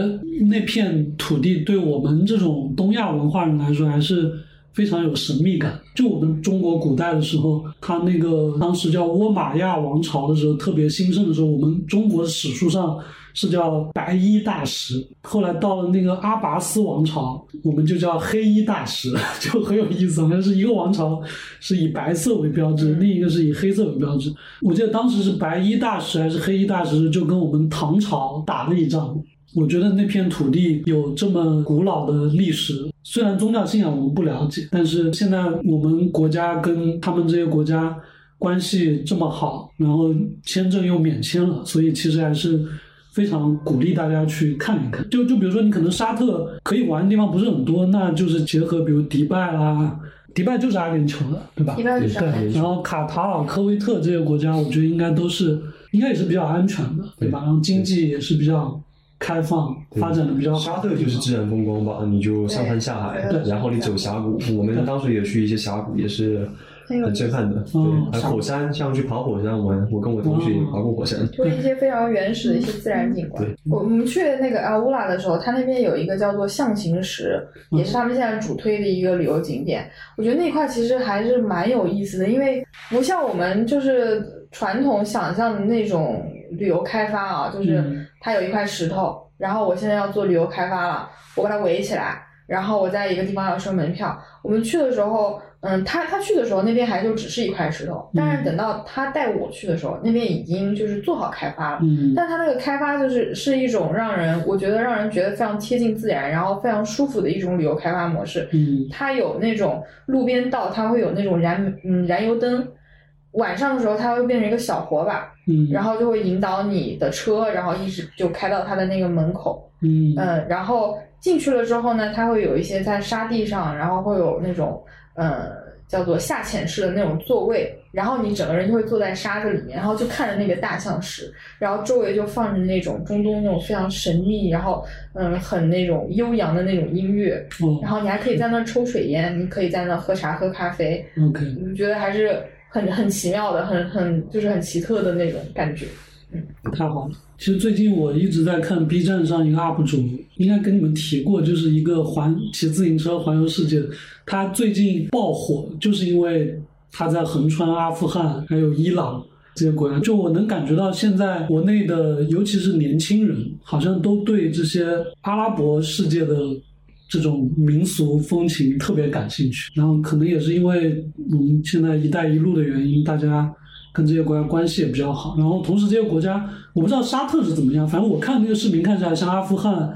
那片土地对我们这种东亚文化人来说还是非常有神秘感。就我们中国古代的时候，它那个当时叫倭马亚王朝的时候特别兴盛的时候，我们中国史书上是叫白衣大石。后来到了那个阿拔斯王朝，我们就叫黑衣大石，*laughs* 就很有意思，好像是一个王朝是以白色为标志，另一个是以黑色为标志。我记得当时是白衣大石还是黑衣大石，就跟我们唐朝打了一仗。我觉得那片土地有这么古老的历史，虽然宗教信仰我们不了解，但是现在我们国家跟他们这些国家关系这么好，然后签证又免签了，所以其实还是非常鼓励大家去看一看。就就比如说，你可能沙特可以玩的地方不是很多，那就是结合比如迪拜啦，迪拜就是阿联酋的，对吧？迪拜就是对，然后卡塔尔、科威特这些国家，我觉得应该都是应该也是比较安全的，对吧？然后经济也是比较开放，发展的比较好。沙特就是自然风光吧，你就上山下海，然后你走峡谷。我们当时也去一些峡谷，也是很震撼的。嗯对，还有火山，像去爬火山，玩我跟我同学也爬过火山。就是一些非常原始的一些自然景观对。我我们去那个阿乌拉的时候，它那边有一个叫做象形石，嗯也是他们现在主推的一个旅游景点。我觉得那块其实还是蛮有意思的，因为不像我们就是传统想象的那种旅游开发啊，就是嗯它有一块石头，然后我现在要做旅游开发了，我把它围起来，然后我在一个地方要收门票。我们去的时候，嗯，他他去的时候那边还就只是一块石头，但是等到他带我去的时候，那边已经就是做好开发了。嗯但他那个开发就是是一种让人，我觉得让人觉得非常贴近自然，然后非常舒服的一种旅游开发模式。嗯它有那种路边道，它会有那种燃嗯燃油灯，晚上的时候它会变成一个小火把，嗯，然后就会引导你的车，然后一直就开到它的那个门口。嗯。嗯，然后进去了之后呢，它会有一些在沙地上，然后会有那种呃叫做下潜式的那种座位，然后你整个人就会坐在沙子里面，然后就看着那个大象石，然后周围就放着那种中东那种非常神秘，然后嗯很那种悠扬的那种音乐，哦。然后你还可以在那抽水烟，你可以在那喝茶喝咖啡，OK，我觉得还是很很奇妙的，很很就是很奇特的那种感觉。嗯太好了。其实最近我一直在看 B 站上一个 UP 主，应该跟你们提过，就是一个环骑自行车环游世界。他最近爆火，就是因为他在横穿阿富汗还有伊朗这些国家。就我能感觉到，现在国内的尤其是年轻人，好像都对这些阿拉伯世界的这种民俗风情特别感兴趣。然后可能也是因为我们现在“一带一路”的原因，大家跟这些国家关系也比较好。然后同时这些国家，我不知道沙特是怎么样，反正我看那个视频看起来，像阿富汗、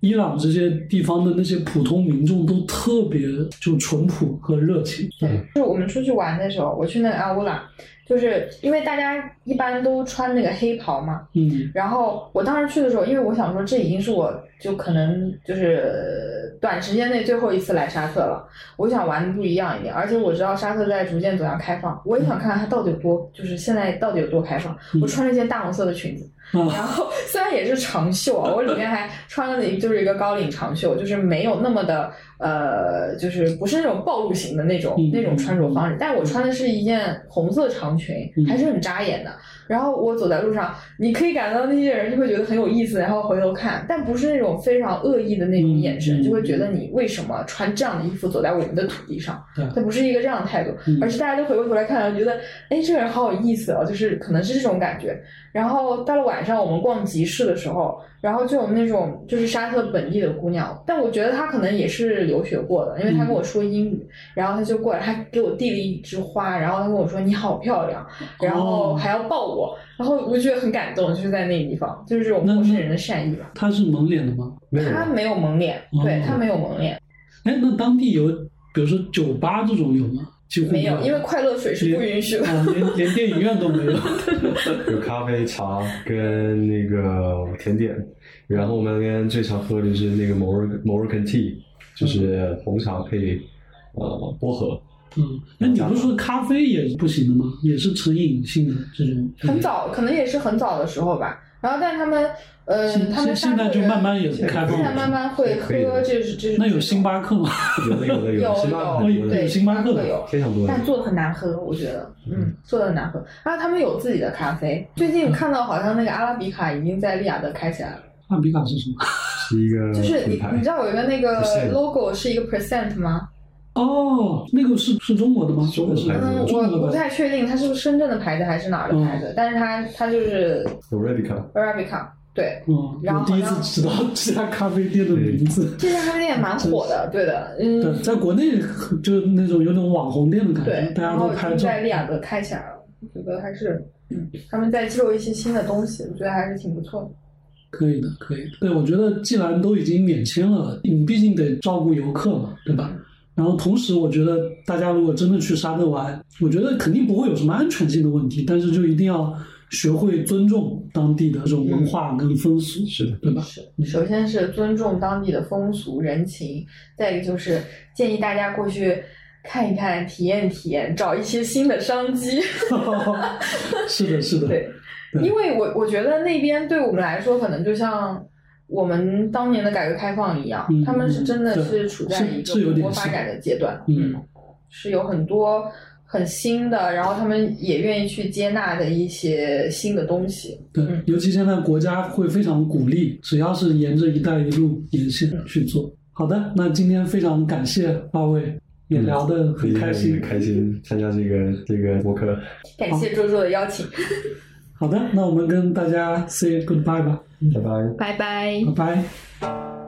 伊朗这些地方的那些普通民众都特别就淳朴和热情。对，就是我们出去玩的时候，我去那个阿乌拉，就是因为大家一般都穿那个黑袍嘛，嗯然后我当时去的时候，因为我想说这已经是我就可能就是短时间内最后一次来沙特了，我想玩的不一样一点，而且我知道沙特在逐渐走向开放，我也想看看它到底有多，就是现在到底有多开放。我穿了一件大红色的裙子，啊然后虽然也是长袖啊，我里面还穿了一就是一个高领长袖，就是没有那么的呃，就是不是那种暴露型的那种、嗯那种穿着方式，但我穿的是一件红色长裙，嗯还是很扎眼的。然后我走在路上，你可以感到那些人就会觉得很有意思，然后回头看，但不是那种非常恶意的那种眼神，就会觉得你为什么穿这样的衣服走在我们的土地上？对它不是一个这样的态度，嗯而是大家都回过头来看，觉得哎，这个人好有意思哦，就是可能是这种感觉。然后到了晚上，我们逛集市的时候，然后就有那种就是沙特本地的姑娘，但我觉得她可能也是留学过的，因为他跟我说英语，然后他就过来，他给我递了一枝花，然后他跟我说你好漂亮，然后还要抱我，然后我就觉得很感动，就是在那个地方，就是这种陌生人的善意吧。他是蒙脸的吗？没有她没有蒙脸，对他没有蒙脸，哎，那当地有，比如说酒吧这种有吗？几乎没有，因为快乐水是不允许的。啊，连 *laughs* 连电影院都没有。*laughs* 有咖啡、茶跟那个甜点，然后我们那边最常喝的就是那个 Moroccan Moroccan tea，就是红茶配呃薄荷。嗯，那你不是说咖啡也不行的吗？也是成瘾性的这种。很早，可能也是很早的时候吧。然后，但他们，呃，他们现现在就慢慢也是开放现在慢慢会喝可以的，这是这是。那有星巴克吗？*laughs* 有的有的有星巴克有星巴克的有，非常多但做的很难喝，我觉得，嗯，做的很难喝。然后他们有自己的咖啡，最近看到好像那个阿拉比卡已经在利雅得开起来了，阿比卡是什么？*laughs* 是一个就是你你知道有一个那个 logo 是一个 percent 吗？哦，那个是是中国的吗？中国的牌子嗯，我不中国的吧？太确定它是不是深圳的牌子还是哪儿的牌子，但是它它就是 Arabica，Arabica，对，嗯，然后我第一次知道这家咖啡店的名字。这家咖啡店蛮火的，*laughs* 对的，嗯，对，在国内就是那种有种网红店的感对觉，，大家都拍照。在利雅得开起来了，我觉得还是，嗯，他们在记录一些新的东西，我觉得还是挺不错的。可以的，可以的。对，我觉得既然都已经免签了，你毕竟得照顾游客嘛，对吧？然后同时，我觉得大家如果真的去沙特玩，我觉得肯定不会有什么安全性的问题，但是就一定要学会尊重当地的这种文化跟风俗，是的对吧？是，首先是尊重当地的风俗人情，再一个就是建议大家过去看一看、体验体验，找一些新的商机。*laughs* 是的，是的，对因为我我觉得那边对我们来说，可能就像我们当年的改革开放一样，嗯他们是真的是处在一个蓬勃发展的阶段，嗯，是有很多很新的，然后他们也愿意去接纳的一些新的东西。对嗯，尤其现在国家会非常鼓励，只要是沿着“一带一路”沿线嗯去做。好的，那今天非常感谢二位，也聊得很开心。很开心参加这个这个播客。感谢周周的邀请，好的，那我们跟大家 say goodbye 吧。拜拜。拜拜。拜拜。